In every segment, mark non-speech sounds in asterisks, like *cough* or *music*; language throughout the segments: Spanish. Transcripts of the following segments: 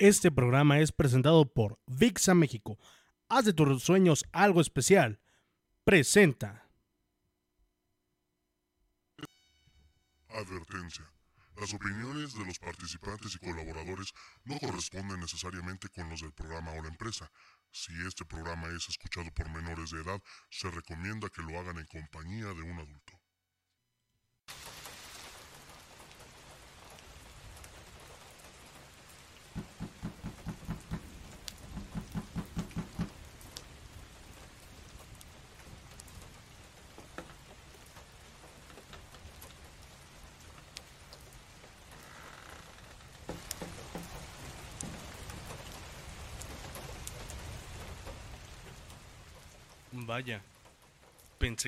Este programa es presentado por VIXA México. Haz de tus sueños algo especial. Presenta. Advertencia. Las opiniones de los participantes y colaboradores no corresponden necesariamente con los del programa o la empresa. Si este programa es escuchado por menores de edad, se recomienda que lo hagan en compañía de un adulto. Vaya, pensé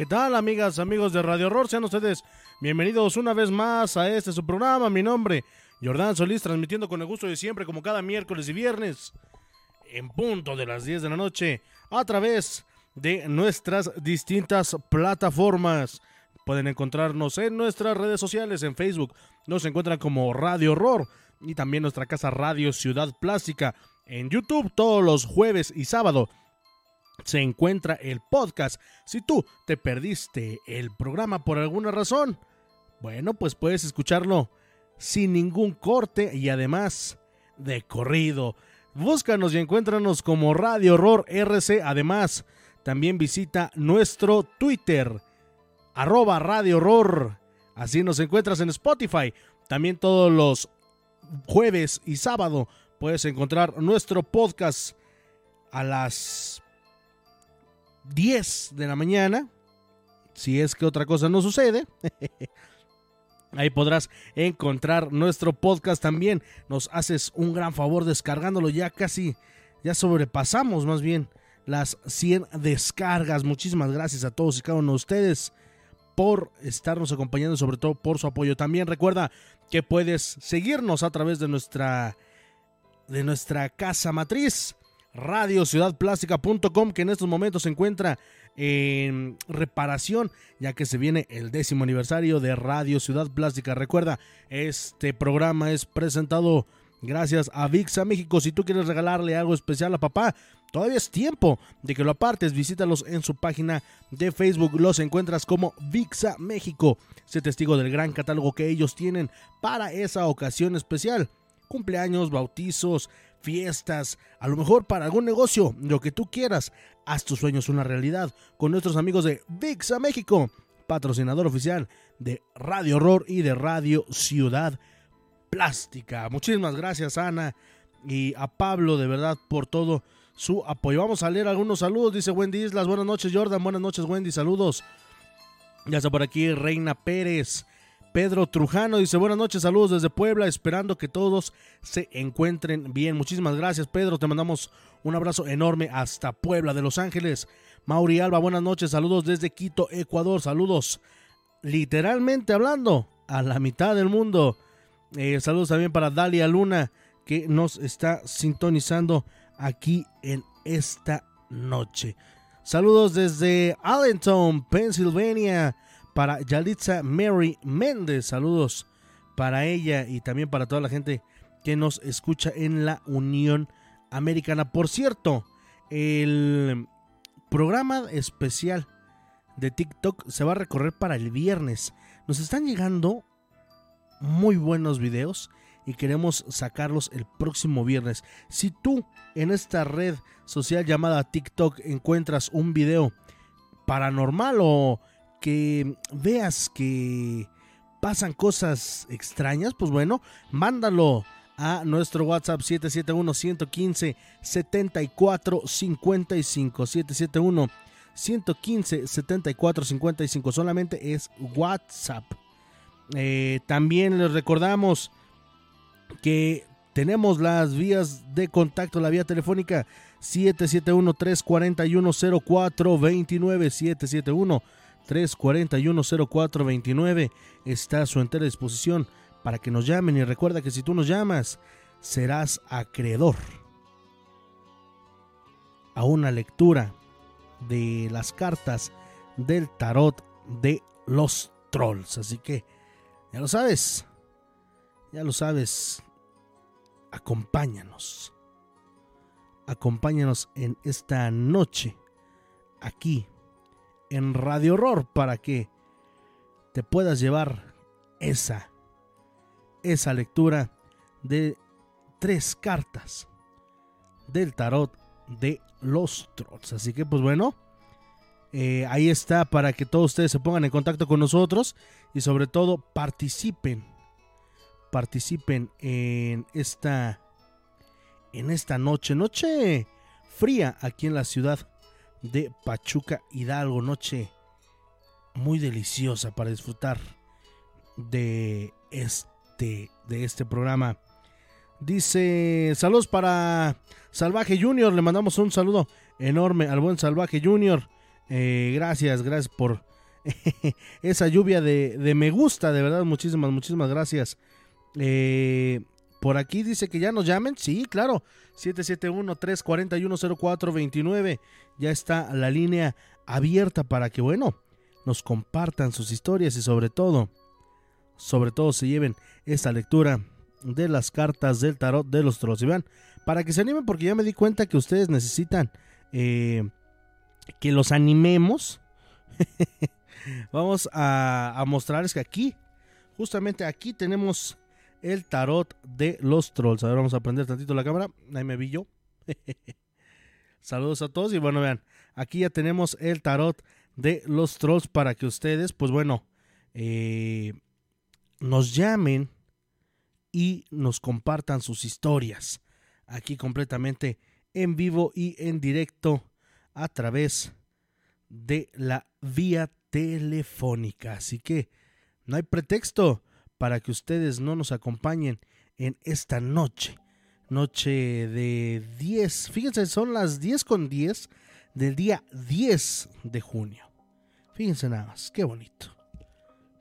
¿Qué tal, amigas, amigos de Radio Horror? Sean ustedes bienvenidos una vez más a este su programa. Mi nombre, Jordán Solís, transmitiendo con el gusto de siempre, como cada miércoles y viernes, en punto de las 10 de la noche, a través de nuestras distintas plataformas. Pueden encontrarnos en nuestras redes sociales, en Facebook, nos encuentran como Radio Horror y también nuestra casa Radio Ciudad Plástica. En YouTube todos los jueves y sábado se encuentra el podcast. Si tú te perdiste el programa por alguna razón, bueno, pues puedes escucharlo sin ningún corte y además de corrido. Búscanos y encuéntranos como Radio Horror RC. Además, también visita nuestro Twitter, arroba Radio Horror. Así nos encuentras en Spotify. También todos los jueves y sábado puedes encontrar nuestro podcast a las 10 de la mañana, si es que otra cosa no sucede. *laughs* Ahí podrás encontrar nuestro podcast también. Nos haces un gran favor descargándolo. Ya casi, ya sobrepasamos más bien las 100 descargas. Muchísimas gracias a todos y cada uno de ustedes por estarnos acompañando, sobre todo por su apoyo. También recuerda que puedes seguirnos a través de nuestra de nuestra casa matriz radiociudadplástica.com que en estos momentos se encuentra en reparación ya que se viene el décimo aniversario de Radio Ciudad Plástica. Recuerda, este programa es presentado gracias a VIXA México. Si tú quieres regalarle algo especial a papá, todavía es tiempo de que lo apartes. Visítalos en su página de Facebook. Los encuentras como VIXA México. Sé testigo del gran catálogo que ellos tienen para esa ocasión especial. Cumpleaños, bautizos, fiestas, a lo mejor para algún negocio, lo que tú quieras. Haz tus sueños una realidad con nuestros amigos de VIXA México, patrocinador oficial de Radio Horror y de Radio Ciudad Plástica. Muchísimas gracias Ana y a Pablo de verdad por todo su apoyo. Vamos a leer algunos saludos. Dice Wendy Islas. Buenas noches, Jordan. Buenas noches, Wendy. Saludos. Ya está por aquí Reina Pérez. Pedro Trujano dice buenas noches, saludos desde Puebla, esperando que todos se encuentren bien. Muchísimas gracias, Pedro. Te mandamos un abrazo enorme hasta Puebla de Los Ángeles. Mauri Alba, buenas noches, saludos desde Quito, Ecuador. Saludos, literalmente hablando, a la mitad del mundo. Eh, saludos también para Dalia Luna, que nos está sintonizando aquí en esta noche. Saludos desde Allentown, Pennsylvania para Yalitza Mary Méndez. Saludos para ella y también para toda la gente que nos escucha en la Unión Americana. Por cierto, el programa especial de TikTok se va a recorrer para el viernes. Nos están llegando muy buenos videos y queremos sacarlos el próximo viernes. Si tú en esta red social llamada TikTok encuentras un video paranormal o que veas que pasan cosas extrañas, pues bueno, mándalo a nuestro WhatsApp 771 115 7455 771 115 7455 solamente es WhatsApp. Eh, también les recordamos que tenemos las vías de contacto, la vía telefónica 771-341-0429, 771-341-0429. Está a su entera disposición para que nos llamen y recuerda que si tú nos llamas, serás acreedor a una lectura de las cartas del tarot de los trolls. Así que, ya lo sabes, ya lo sabes, acompáñanos. Acompáñanos en esta noche aquí en Radio Horror para que te puedas llevar esa esa lectura de tres cartas del tarot de los trolls. Así que pues bueno, eh, ahí está para que todos ustedes se pongan en contacto con nosotros y sobre todo participen participen en esta en esta noche, noche fría aquí en la ciudad de Pachuca Hidalgo, noche muy deliciosa para disfrutar de este de este programa. Dice, saludos para Salvaje Junior, le mandamos un saludo enorme al buen Salvaje Junior. Eh, gracias, gracias por *laughs* esa lluvia de, de me gusta, de verdad, muchísimas, muchísimas gracias. Eh, por aquí dice que ya nos llamen. Sí, claro. 771-341-0429. Ya está la línea abierta para que, bueno, nos compartan sus historias y sobre todo, sobre todo se lleven esta lectura de las cartas del tarot de los trolls. Vean, para que se animen, porque ya me di cuenta que ustedes necesitan eh, que los animemos. *laughs* Vamos a, a mostrarles que aquí, justamente aquí tenemos el tarot de los trolls. A ver, vamos a prender tantito la cámara. Ahí me vi yo. *laughs* Saludos a todos y bueno, vean, aquí ya tenemos el tarot de los trolls para que ustedes, pues bueno, eh, nos llamen y nos compartan sus historias aquí completamente en vivo y en directo a través de la vía telefónica. Así que no hay pretexto para que ustedes no nos acompañen en esta noche. Noche de 10. Fíjense, son las 10 con 10 del día 10 de junio. Fíjense nada más, qué bonito.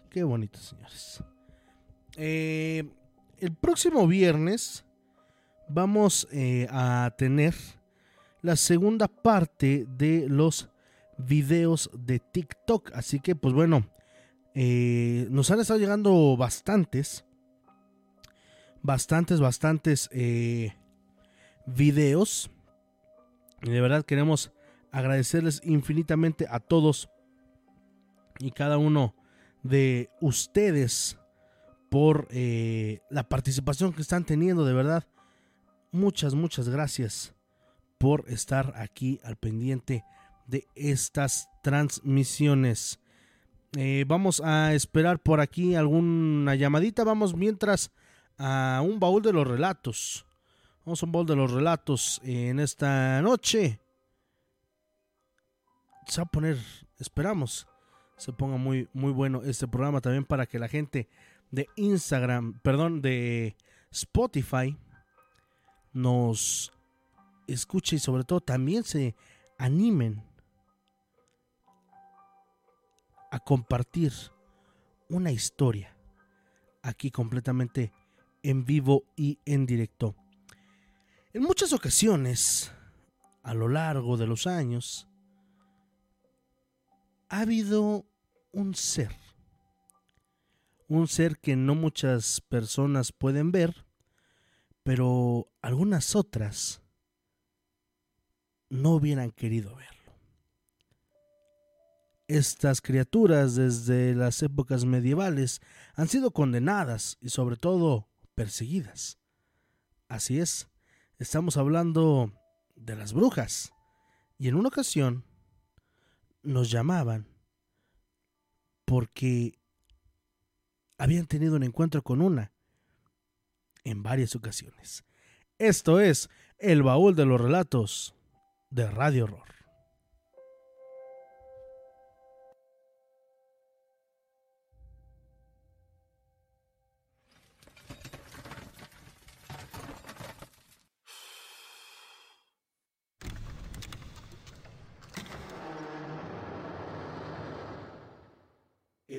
Qué bonito, señores. Eh, el próximo viernes vamos eh, a tener la segunda parte de los videos de TikTok. Así que, pues bueno, eh, nos han estado llegando bastantes, bastantes, bastantes eh, videos. Y de verdad queremos agradecerles infinitamente a todos y cada uno de ustedes por eh, la participación que están teniendo. De verdad, muchas, muchas gracias por estar aquí al pendiente de estas transmisiones. Eh, vamos a esperar por aquí alguna llamadita. Vamos mientras a un baúl de los relatos. Vamos a un bol de los relatos en esta noche. Se va a poner, esperamos, se ponga muy, muy bueno este programa también para que la gente de Instagram, perdón, de Spotify nos escuche y sobre todo también se animen a compartir una historia aquí completamente en vivo y en directo. En muchas ocasiones, a lo largo de los años, ha habido un ser, un ser que no muchas personas pueden ver, pero algunas otras no hubieran querido verlo. Estas criaturas desde las épocas medievales han sido condenadas y sobre todo perseguidas. Así es, estamos hablando de las brujas. Y en una ocasión nos llamaban porque habían tenido un encuentro con una en varias ocasiones. Esto es el baúl de los relatos de Radio Horror.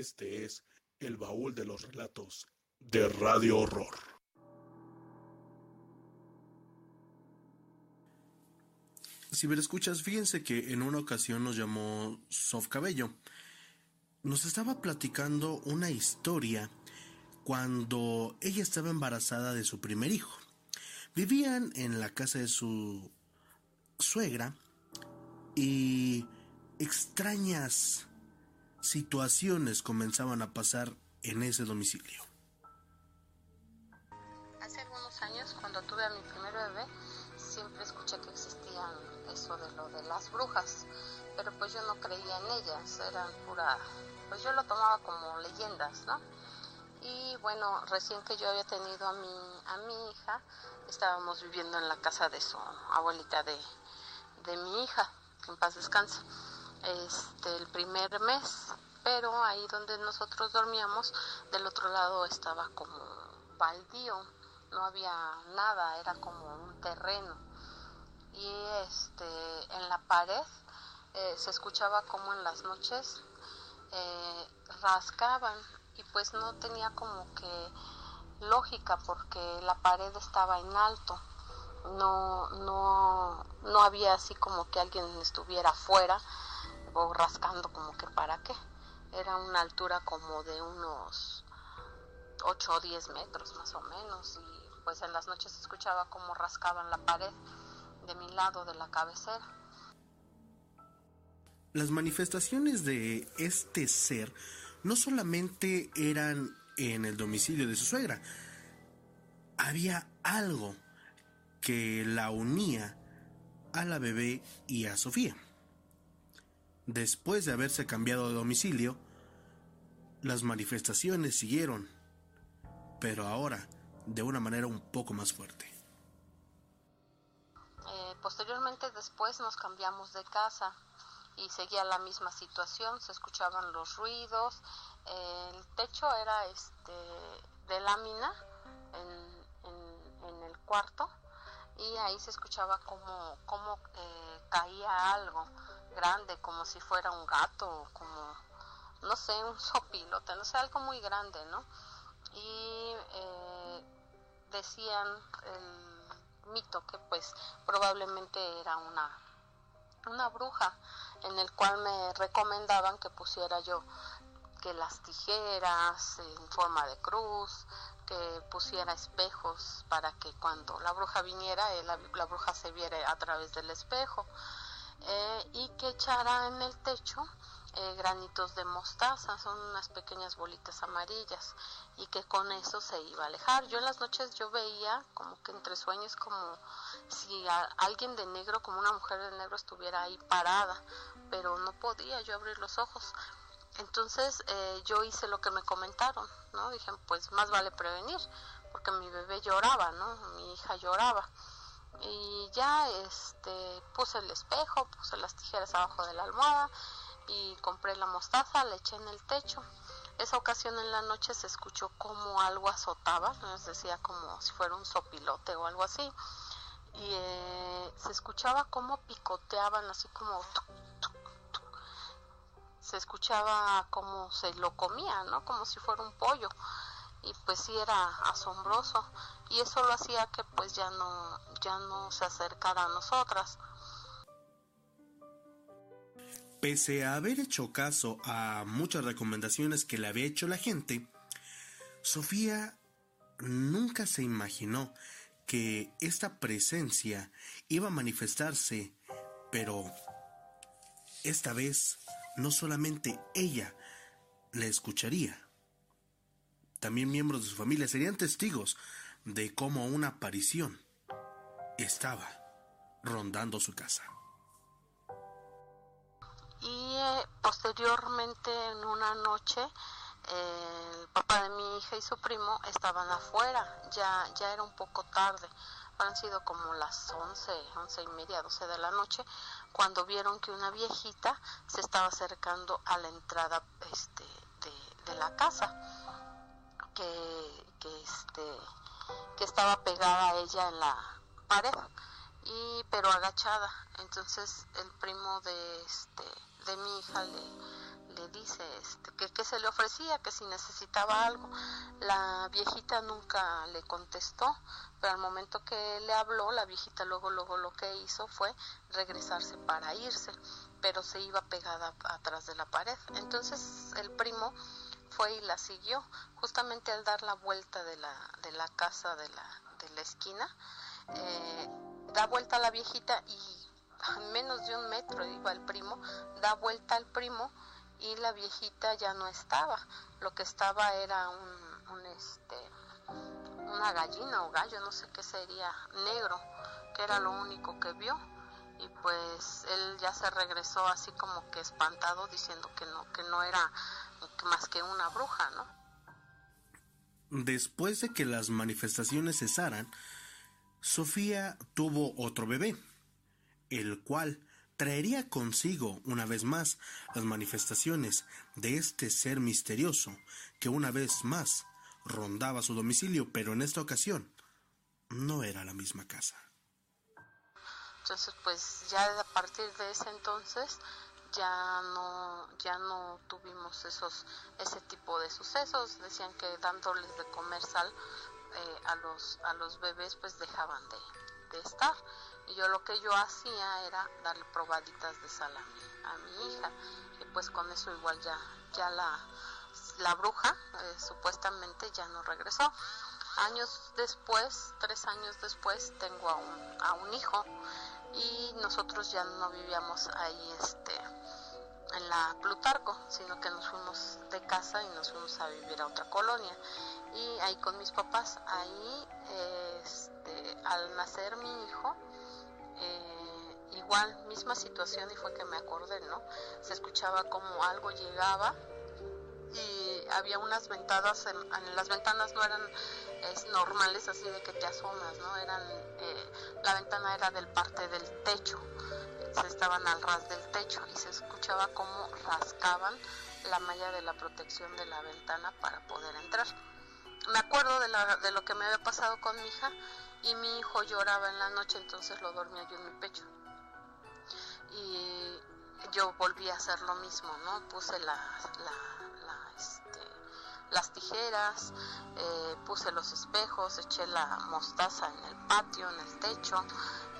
Este es el baúl de los relatos de Radio Horror. Si me escuchas, fíjense que en una ocasión nos llamó Sof Cabello. Nos estaba platicando una historia cuando ella estaba embarazada de su primer hijo. Vivían en la casa de su suegra y extrañas situaciones comenzaban a pasar en ese domicilio. Hace algunos años, cuando tuve a mi primer bebé, siempre escuché que existían eso de lo de las brujas, pero pues yo no creía en ellas, eran pura, pues yo lo tomaba como leyendas, ¿no? Y bueno, recién que yo había tenido a mi, a mi hija, estábamos viviendo en la casa de su abuelita de, de mi hija, en paz descanse este, el primer mes, pero ahí donde nosotros dormíamos, del otro lado estaba como baldío, no había nada, era como un terreno. Y este, en la pared eh, se escuchaba como en las noches eh, rascaban y pues no tenía como que lógica porque la pared estaba en alto no no no había así como que alguien estuviera afuera o rascando como que para qué. Era una altura como de unos 8 o 10 metros más o menos y pues en las noches escuchaba como rascaban la pared de mi lado de la cabecera. Las manifestaciones de este ser no solamente eran en el domicilio de su suegra, había algo que la unía a la bebé y a Sofía. Después de haberse cambiado de domicilio, las manifestaciones siguieron, pero ahora de una manera un poco más fuerte. Eh, posteriormente después nos cambiamos de casa y seguía la misma situación, se escuchaban los ruidos, el techo era este de lámina en, el cuarto y ahí se escuchaba como eh, caía algo grande, como si fuera un gato, como, no sé, un sopilote, no sé, algo muy grande, ¿no? Y eh, decían el mito que pues probablemente era una, una bruja, en el cual me recomendaban que pusiera yo que las tijeras en forma de cruz, que pusiera espejos para que cuando la bruja viniera, eh, la, la, bruja se viera a través del espejo eh, y que echara en el techo eh, granitos de mostaza, son unas pequeñas bolitas amarillas y que con eso se iba a alejar. Yo en las noches yo veía como que entre sueños como si a, alguien de negro, como una mujer de negro estuviera ahí parada, pero no podía yo abrir los ojos. Entonces eh, yo hice lo que me comentaron, ¿no? Dije, pues más vale prevenir, porque mi bebé lloraba, ¿no? Mi hija lloraba y ya este puse el espejo, puse las tijeras abajo de la almohada y compré la mostaza, la eché en el techo. Esa ocasión en la noche se escuchó como algo azotaba, nos decía como si fuera un sopilote o algo así. Y eh, se escuchaba como picoteaban, así como... Se escuchaba como se lo comía, ¿no? Como si fuera un pollo. Y pues sí era asombroso. Y eso lo hacía que pues ya no, ya no se acercara a nosotras. Pese a haber hecho caso a muchas recomendaciones que le había hecho la gente, Sofía nunca se imaginó que esta presencia iba a manifestarse, pero esta vez no solamente ella le escucharía, también miembros de su familia serían testigos de cómo una aparición estaba rondando su casa. Y eh, posteriormente en una noche eh, el papá de mi hija y su primo estaban afuera, ya, ya era un poco tarde, han sido como las 11, once y media, 12 de la noche, cuando vieron que una viejita se estaba acercando a la entrada este, de, la casa, que, que, este, que estaba pegada a ella en la pared, y, pero agachada. Entonces el primo de, este, de mi hija le, le dice este, que, que se le ofrecía, que si necesitaba algo. La viejita nunca le contestó, pero al momento que le habló, la viejita luego, luego lo que hizo fue regresarse para irse, pero se iba pegada atrás de la pared. Entonces el primo fue y la siguió, justamente al dar la vuelta de la, de la casa de la, de la esquina, eh, da vuelta a la viejita y a menos de un metro iba el primo, da vuelta al primo y la viejita ya no estaba. Lo que estaba era un, un este, una gallina o gallo, no sé qué sería, negro, que era lo único que vio. Y pues él ya se regresó así como que espantado diciendo que no, que no era más que una bruja, ¿no? Después de que las manifestaciones cesaran, Sofía tuvo otro bebé, el cual traería consigo una vez más las manifestaciones de este ser misterioso que una vez más rondaba su domicilio, pero en esta ocasión no era la misma casa. Entonces, pues ya a partir de ese entonces ya no ya no tuvimos esos ese tipo de sucesos. Decían que dándoles de comer sal eh, a los a los bebés pues dejaban de, estar. Y yo lo que yo hacía era darle probaditas de sal a mi, a mi hija. Y pues con eso igual ya ya la la bruja eh, supuestamente ya no regresó. Años después tres años después tengo a un, a un hijo y nosotros ya no vivíamos ahí este en la Plutarco sino que nos fuimos de casa y nos fuimos a vivir a otra colonia y ahí con mis papás ahí este, al nacer mi hijo eh, igual misma situación y fue que me acordé, ¿no? Se escuchaba como algo llegaba y había unas ventanas, en, las ventanas no eran normales así de que te asomas, ¿no? Eran, eh, la ventana era del parte del techo, se estaban al ras del techo y se escuchaba como rascaban la malla de la protección de la ventana para poder entrar. Me acuerdo de, la, de lo que me había pasado con mi hija y mi hijo lloraba en la noche, entonces lo dormía yo en mi pecho. Y yo volví a hacer lo mismo, ¿no? Puse la, este, las tijeras, eh, puse los espejos, eché la mostaza en el patio, en el techo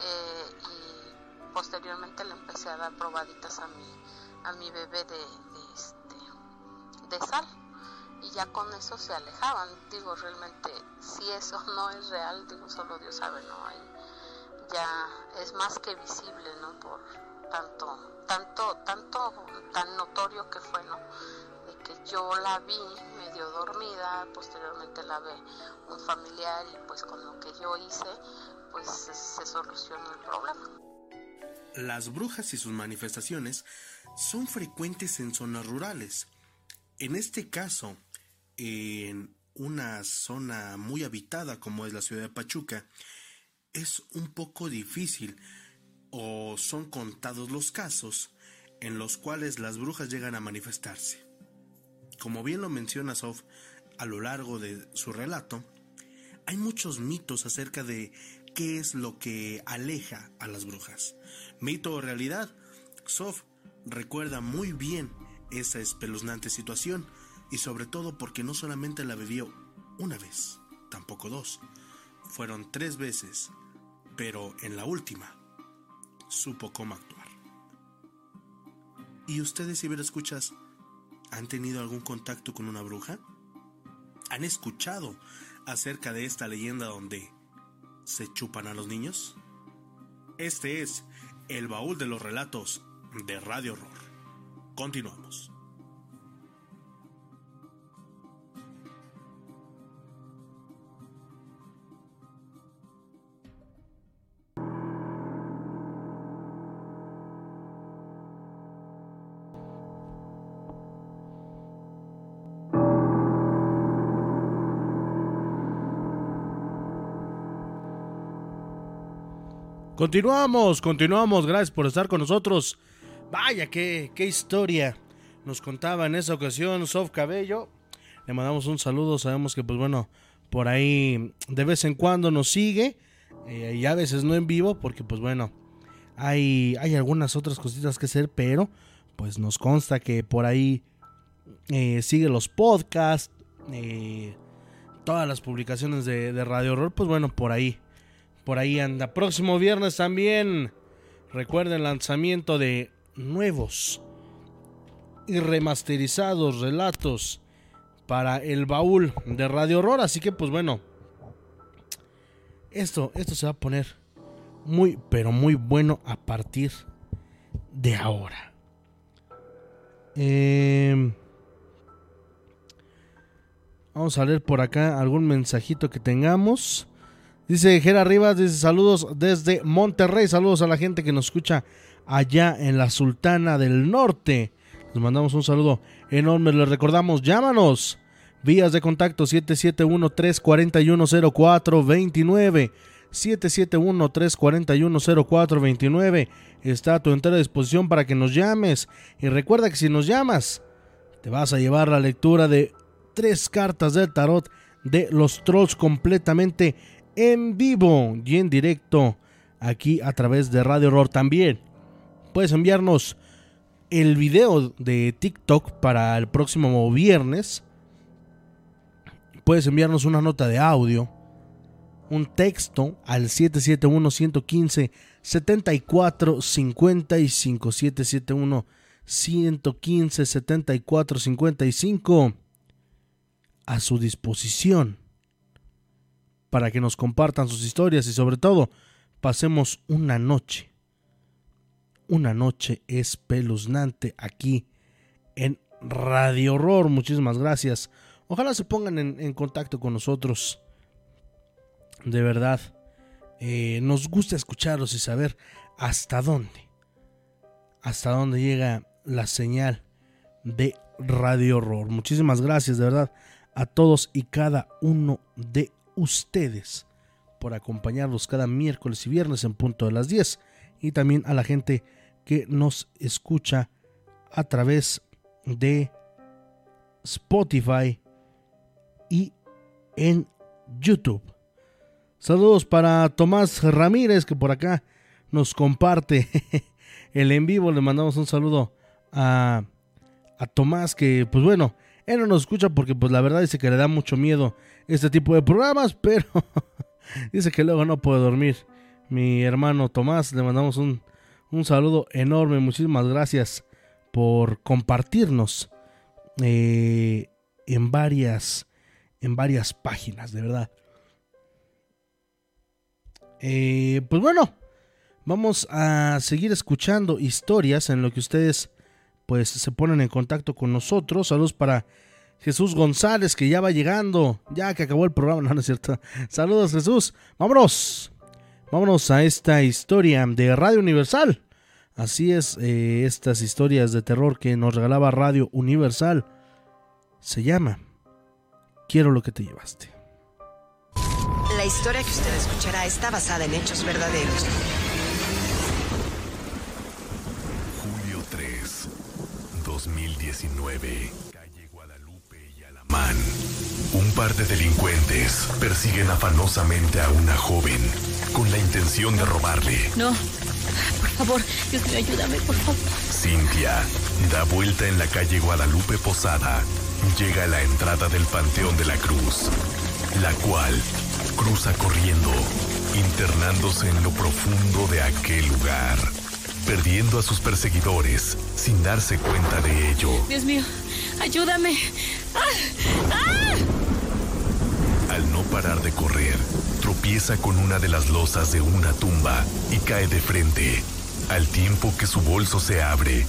eh, y posteriormente le empecé a dar probaditas a mi, a mi bebé de, de, este, de sal y ya con eso se alejaban. Digo, realmente, si eso *laughs* no es real, digo, solo Dios sabe, ¿no? Ahí ya es más que visible, ¿no? Por tanto, tanto, tanto, tan notorio que fue, ¿no? Que yo la vi medio dormida, posteriormente la ve un familiar y pues con lo que yo hice, pues se solucionó el problema. Las brujas y sus manifestaciones son frecuentes en zonas rurales. En este caso, en una zona muy habitada como es la ciudad de Pachuca, es un poco difícil o son contados los casos en los cuales las brujas llegan a manifestarse. Como bien lo menciona Sof a lo largo de su relato, hay muchos mitos acerca de qué es lo que aleja a las brujas. Mito o realidad, Sof recuerda muy bien esa espeluznante situación y sobre todo porque no solamente la vivió una vez, tampoco dos, fueron tres veces, pero en la última supo cómo actuar. ¿Y ustedes, si escuchas, han tenido algún contacto con una bruja? ¿Han escuchado acerca de esta leyenda donde se chupan a los niños? Este es el baúl de los relatos de Radio Horror. Continuamos. Continuamos, continuamos. Gracias por estar con nosotros. Vaya, qué, qué historia nos contaba en esa ocasión Sof Cabello. Le mandamos un saludo. Sabemos que, pues bueno, por ahí de vez en cuando nos sigue. Eh, y a veces no en vivo, porque, pues bueno, hay, hay algunas otras cositas que hacer. Pero, pues nos consta que por ahí eh, sigue los podcasts. Eh, todas las publicaciones de, de Radio Horror. Pues bueno, por ahí por ahí anda. Próximo viernes también. Recuerden el lanzamiento de nuevos y remasterizados relatos para el baúl de Radio Horror. Así que pues bueno. Esto, esto se va a poner muy, pero muy bueno a partir de ahora. Eh, vamos a leer por acá algún mensajito que tengamos. Dice Gera Rivas, dice saludos desde Monterrey, saludos a la gente que nos escucha allá en la Sultana del Norte. Les mandamos un saludo enorme, les recordamos, llámanos. Vías de contacto 771-341-0429. 771-341-0429. Está a tu entera disposición para que nos llames. Y recuerda que si nos llamas, te vas a llevar la lectura de tres cartas del tarot de los trolls completamente en vivo y en directo aquí a través de Radio Horror también. Puedes enviarnos el video de TikTok para el próximo viernes. Puedes enviarnos una nota de audio, un texto al 771 115 7455 771 115 7455 a su disposición para que nos compartan sus historias y sobre todo pasemos una noche, una noche espeluznante aquí en Radio Horror. Muchísimas gracias. Ojalá se pongan en, contacto con nosotros. De verdad, eh, nos gusta escucharlos y saber hasta dónde, hasta dónde llega la señal de Radio Horror. Muchísimas gracias, de verdad, a todos y cada uno de ustedes por acompañarnos cada miércoles y viernes en punto de las 10 y también a la gente que nos escucha a través de Spotify y en YouTube. Saludos para Tomás Ramírez que por acá nos comparte *laughs* el en vivo. Le mandamos un saludo a, a Tomás que pues bueno, él no nos escucha porque pues la verdad dice que le da mucho miedo este tipo de programas, *laughs* pero *laughs* dice que luego no puede dormir. Mi hermano Tomás, le mandamos un, saludo enorme. Muchísimas gracias por compartirnos eh, en varias en varias páginas, de verdad. Eh, pues bueno, vamos a seguir escuchando historias en lo que ustedes pues se ponen en contacto con nosotros. Saludos para Jesús González, que ya va llegando, ya que acabó el programa, *laughs* no, es cierto. Saludos Jesús, vámonos, vámonos a esta historia de Radio Universal. Así es, eh, estas historias de terror que nos regalaba Radio Universal se llama Quiero lo que te llevaste. La historia que usted escuchará está basada en hechos verdaderos. Julio 3, 2019. Calle Guadalupe y Alamán. Un par de delincuentes persiguen afanosamente a una joven con la intención de robarle. No, por favor, Dios mío, ayúdame, por favor. Cintia da vuelta en la calle Guadalupe Posada. Llega a la entrada del Panteón de la Cruz, la cual cruza corriendo, internándose en lo profundo de aquel lugar, perdiendo a sus perseguidores sin darse cuenta de ello. Dios mío, ayúdame. ¡Ah! ¡Ah! Al no parar de correr, tropieza con una de las losas de una tumba y cae de frente, al tiempo que su bolso se abre,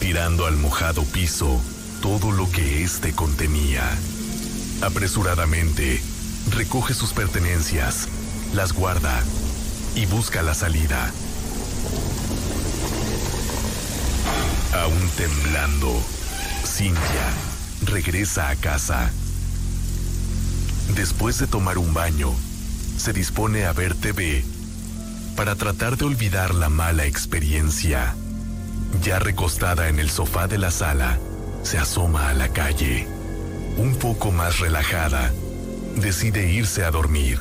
tirando al mojado piso todo lo que éste contenía. Apresuradamente, recoge sus pertenencias, las guarda y busca la salida. Aún temblando, Cynthia regresa a casa. Después de tomar un baño, se dispone a ver TV para tratar de olvidar la mala experiencia. Ya recostada en el sofá de la sala, se asoma a la calle. Un poco más relajada, decide irse a dormir.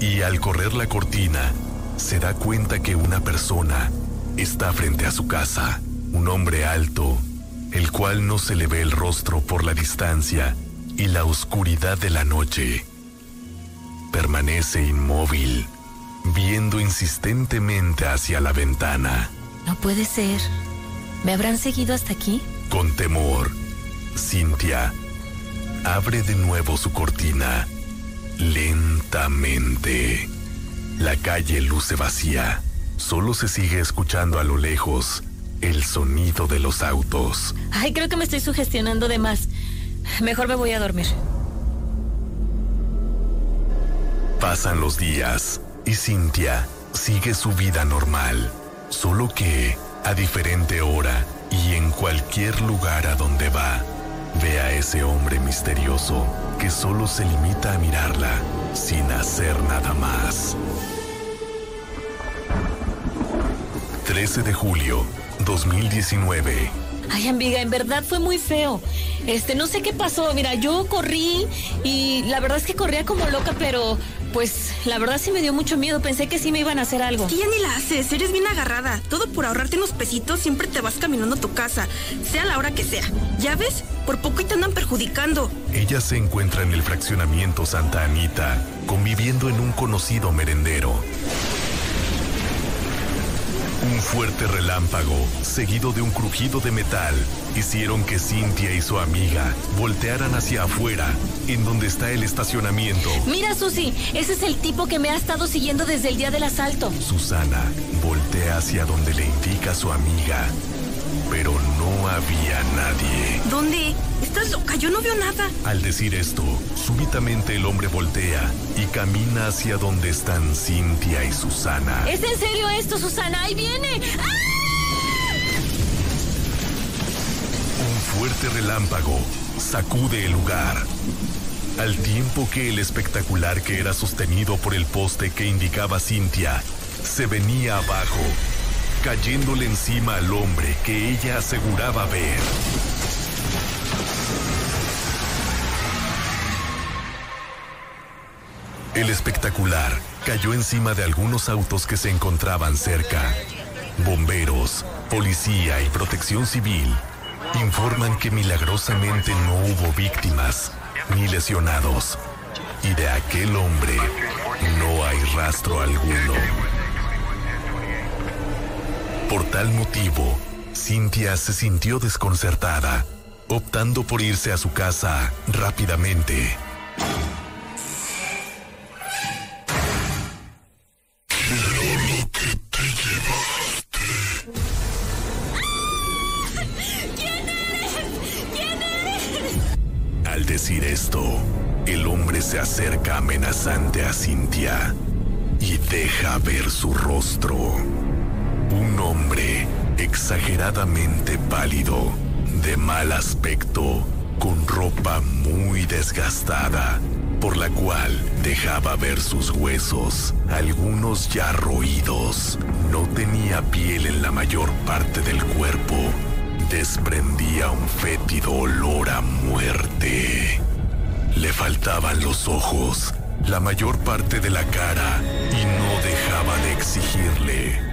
Y al correr la cortina, se da cuenta que una persona está frente a su casa. Un hombre alto, el cual no se le ve el rostro por la distancia y la oscuridad de la noche. Permanece inmóvil, viendo insistentemente hacia la ventana. No puede ser. ¿Me habrán seguido hasta aquí? Con temor, Cintia abre de nuevo su cortina. Lentamente. La calle luce vacía. Solo se sigue escuchando a lo lejos el sonido de los autos. Ay, creo que me estoy sugestionando de más. Mejor me voy a dormir. Pasan los días y Cintia sigue su vida normal, solo que a diferente hora y en cualquier lugar a donde va, ve a ese hombre misterioso que solo se limita a mirarla sin hacer nada más. 13 de julio 2019. Ay, amiga, en verdad fue muy feo. Este, no sé qué pasó. Mira, yo corrí y la verdad es que corría como loca, pero pues la verdad sí me dio mucho miedo. Pensé que sí me iban a hacer algo. Que ya ni la haces, eres bien agarrada. Todo por ahorrarte unos pesitos, siempre te vas caminando a tu casa, sea la hora que sea. ¿Ya ves? Por poco y te andan perjudicando. Ella se encuentra en el fraccionamiento Santa Anita, conviviendo en un conocido merendero. Un fuerte relámpago, seguido de un crujido de metal, hicieron que Cintia y su amiga voltearan hacia afuera, en donde está el estacionamiento. Mira, Susi, ese es el tipo que me ha estado siguiendo desde el día del asalto. Susana voltea hacia donde le indica su amiga, pero no había nadie. ¿Dónde? ¿Estás loca? Yo no veo nada. Al decir esto, súbitamente el hombre voltea y camina hacia donde están Cintia y Susana. ¿Es en serio esto, Susana? ¡Ahí viene! ¡Ah! Un fuerte relámpago sacude el lugar. Al tiempo que el espectacular que era sostenido por el poste que indicaba Cintia se venía abajo, cayéndole encima al hombre que ella aseguraba ver. El espectacular cayó encima de algunos autos que se encontraban cerca. Bomberos, policía y protección civil informan que milagrosamente no hubo víctimas ni lesionados. Y de aquel hombre no hay rastro alguno. Por tal motivo, Cynthia se sintió desconcertada, optando por irse a su casa rápidamente. Al decir esto, el hombre se acerca amenazante a Cintia y deja ver su rostro. Un hombre exageradamente pálido, de mal aspecto, con ropa muy desgastada por la cual dejaba ver sus huesos, algunos ya roídos. No tenía piel en la mayor parte del cuerpo. Desprendía un fétido olor a muerte. Le faltaban los ojos, la mayor parte de la cara, y no dejaba de exigirle.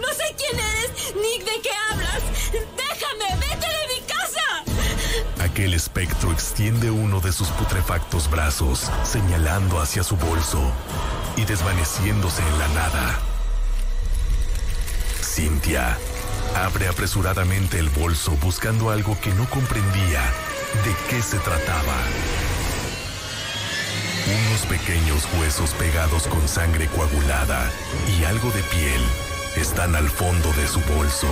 No sé quién eres, Nick, ¿de qué hablas? ¡Déjame! ¡Vete de mi casa! Aquel espectro extiende uno de sus putrefactos brazos, señalando hacia su bolso y desvaneciéndose en la nada. Cynthia abre apresuradamente el bolso buscando algo que no comprendía de qué se trataba. Unos pequeños huesos pegados con sangre coagulada y algo de piel están al fondo de su bolso.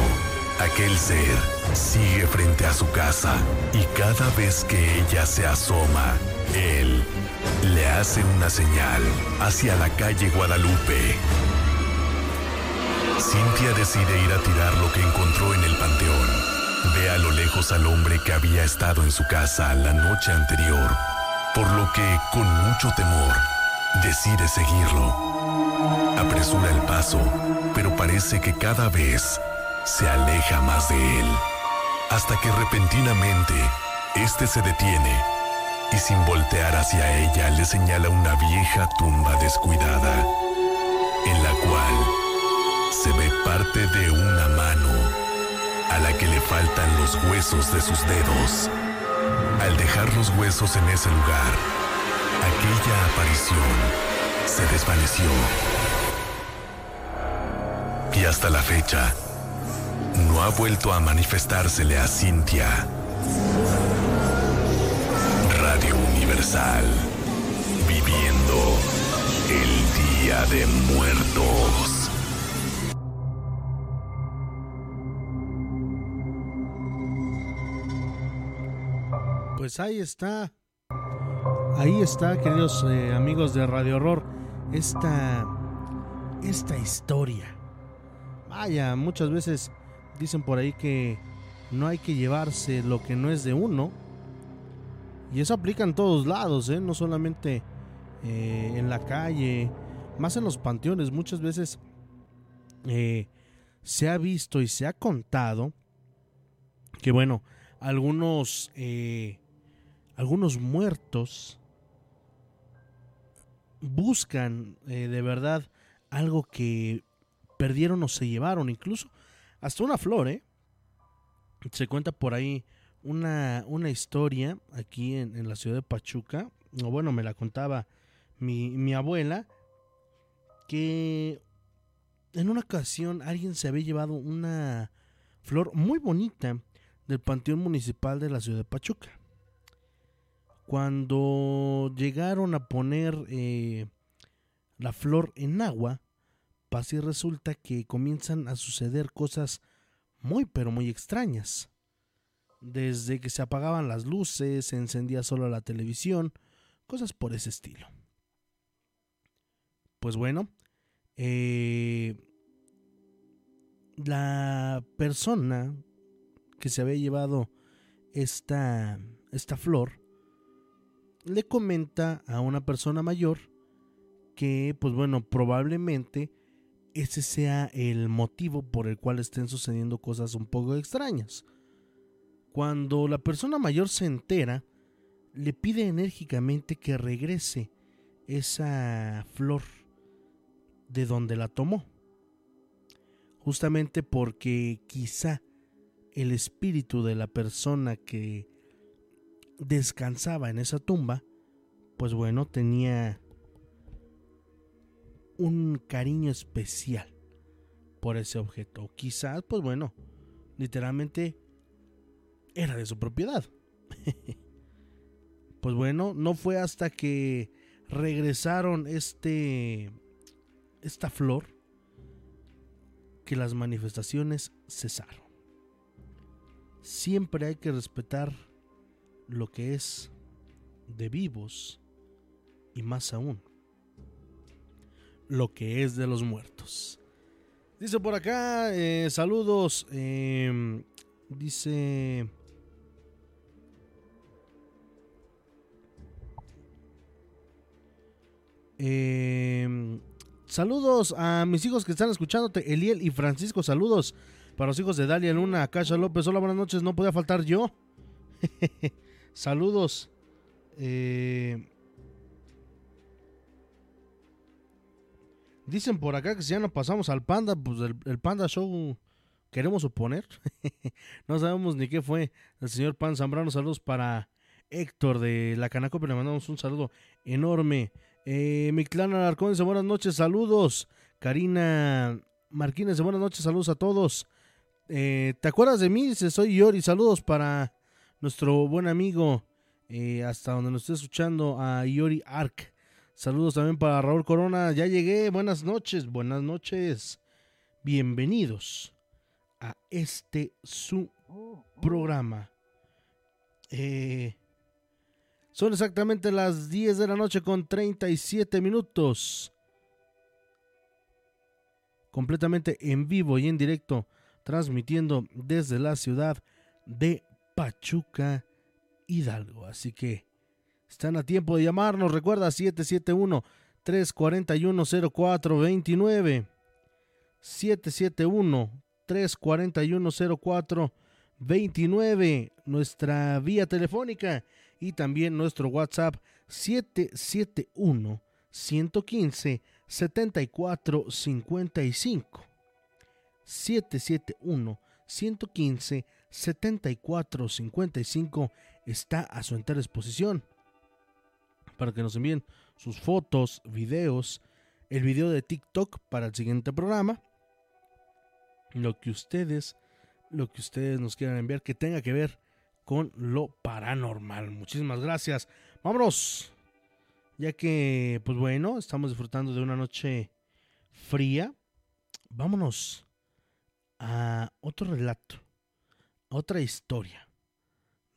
Aquel ser sigue frente a su casa y cada vez que ella se asoma, él le hace una señal hacia la calle Guadalupe. Cynthia decide ir a tirar lo que encontró en el panteón. Ve a lo lejos al hombre que había estado en su casa la noche anterior, por lo que, con mucho temor, decide seguirlo. Apresura el paso, pero parece que cada vez se aleja más de él, hasta que repentinamente este se detiene y sin voltear hacia ella le señala una vieja tumba descuidada, en la cual se ve parte de una mano a la que le faltan los huesos de sus dedos. Al dejar los huesos en ese lugar, aquella aparición se desvaneció. Y hasta la fecha, no ha vuelto a manifestársele a Cintia. Radio Universal, viviendo el Día de Muertos. Pues ahí está. Ahí está, queridos eh, amigos de Radio Horror. Esta. Esta historia. Vaya, muchas veces dicen por ahí que no hay que llevarse lo que no es de uno. Y eso aplica en todos lados, ¿eh? no solamente eh, en la calle, más en los panteones. Muchas veces se ha visto y se ha contado que, bueno, algunos, algunos muertos buscan eh, de verdad algo que perdieron o se llevaron, incluso hasta una flor, ¿eh? Se cuenta por ahí una, una historia aquí en, la ciudad de Pachuca, o bueno, me la contaba mi, mi abuela, que en una ocasión alguien se había llevado una flor muy bonita del Panteón Municipal de la ciudad de Pachuca. Cuando llegaron a poner eh, la flor en agua, y resulta que comienzan a suceder cosas muy pero muy extrañas. Desde que se apagaban las luces, se encendía solo la televisión, cosas por ese estilo. Pues bueno, eh, la persona que se había llevado esta, esta flor le comenta a una persona mayor que, pues bueno, probablemente ese sea el motivo por el cual estén sucediendo cosas un poco extrañas. Cuando la persona mayor se entera, le pide enérgicamente que regrese esa flor de donde la tomó. Justamente porque quizá el espíritu de la persona que descansaba en esa tumba, pues bueno, tenía un cariño especial por ese objeto. Quizás, pues bueno, literalmente era de su propiedad. *laughs* pues bueno, no fue hasta que regresaron este esta flor que las manifestaciones cesaron. Siempre hay que respetar lo que es de vivos y más aún lo que es de los muertos. Dice por acá, eh, saludos. eh, dice. eh, saludos a mis hijos que están escuchándote, Eliel y Francisco. Saludos para los hijos de Dalia Luna, Cacha López. Hola, buenas noches. No podía faltar yo. *laughs* saludos. Eh, Dicen por acá que si ya nos pasamos al Panda, pues el, el Panda Show queremos suponer. *laughs* no sabemos ni qué fue el señor Pan Zambrano. Saludos para Héctor de la Canacope. Le mandamos un saludo enorme. Eh, Mictlán Alarcón dice buenas noches, saludos. Karina Marquínez, buenas noches, saludos a todos. Eh, ¿Te acuerdas de mí? Dice, soy Yori. Saludos para nuestro buen amigo, eh, hasta donde nos esté escuchando, a Yori Arc. Saludos también para Raúl Corona. Ya llegué. Buenas noches. Buenas noches. Bienvenidos a este su programa. Eh, son exactamente las 10 de la noche con 37 minutos. Completamente en vivo y en directo. Transmitiendo desde la ciudad de Pachuca, Hidalgo. Así que están a tiempo de llamarnos. Recuerda 771-341-0429. 771-341-0429. Nuestra vía telefónica y también nuestro WhatsApp 771 115 7455. 771 115 7455 está a su entera disposición para que nos envíen sus fotos, videos, el video de TikTok para el siguiente programa, lo que ustedes, lo que ustedes nos quieran enviar que tenga que ver con lo paranormal. Muchísimas gracias. Vámonos. Ya que, pues bueno, estamos disfrutando de una noche fría. Vámonos a otro relato, otra historia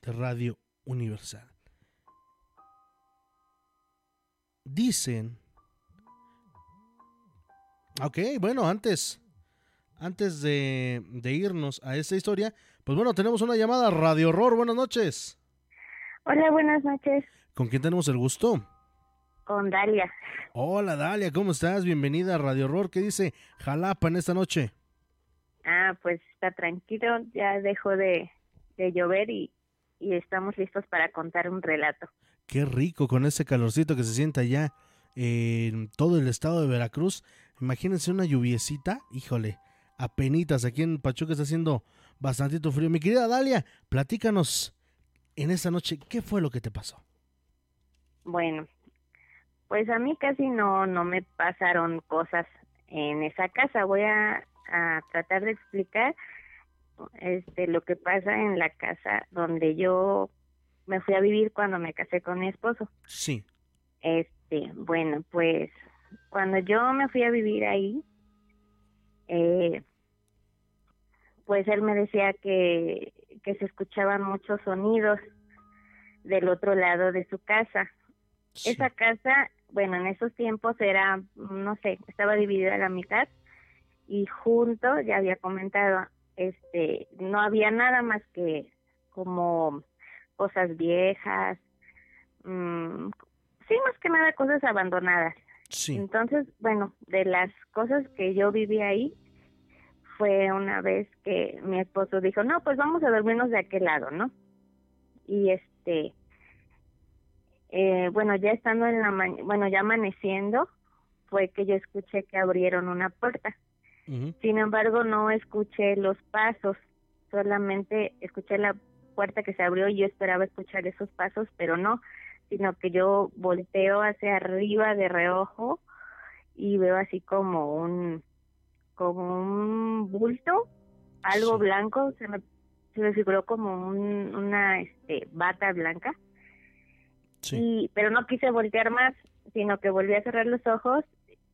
de Radio Universal. Dicen. Ok, bueno, antes. Antes de, de irnos a esta historia, pues bueno, tenemos una llamada Radio Horror. Buenas noches. Hola, buenas noches. ¿Con quién tenemos el gusto? Con Dalia. Hola Dalia, ¿cómo estás? Bienvenida a Radio Horror. ¿Qué dice Jalapa en esta noche? Ah, pues está tranquilo, ya dejó de, de llover y, y estamos listos para contar un relato. Qué rico con ese calorcito que se siente allá en todo el estado de Veracruz. Imagínense una lluviecita, híjole, apenitas aquí en Pachuca está haciendo bastantito frío. Mi querida Dalia, platícanos en esta noche, ¿qué fue lo que te pasó? Bueno, pues a mí casi no, no me pasaron cosas en esa casa. Voy a, a tratar de explicar este lo que pasa en la casa donde yo me fui a vivir cuando me casé con mi esposo. Sí. Este, bueno, pues cuando yo me fui a vivir ahí, eh, pues él me decía que, que se escuchaban muchos sonidos del otro lado de su casa. Sí. Esa casa, bueno, en esos tiempos era, no sé, estaba dividida a la mitad y junto, ya había comentado, este, no había nada más que como cosas viejas, mm, sí, más que nada cosas abandonadas. Sí. Entonces, bueno, de las cosas que yo viví ahí, fue una vez que mi esposo dijo, no, pues vamos a dormirnos de aquel lado, ¿no? Y este, eh, bueno, ya estando en la, ma bueno, ya amaneciendo, fue que yo escuché que abrieron una puerta. Sin embargo, no escuché los pasos, solamente escuché la puerta que se abrió y yo esperaba escuchar esos pasos, pero no, sino que yo volteo hacia arriba de reojo y veo así como un como un bulto, algo Sí. blanco, se me se me figuró como un, una este bata blanca Sí. y pero no quise voltear más sino que volví a cerrar los ojos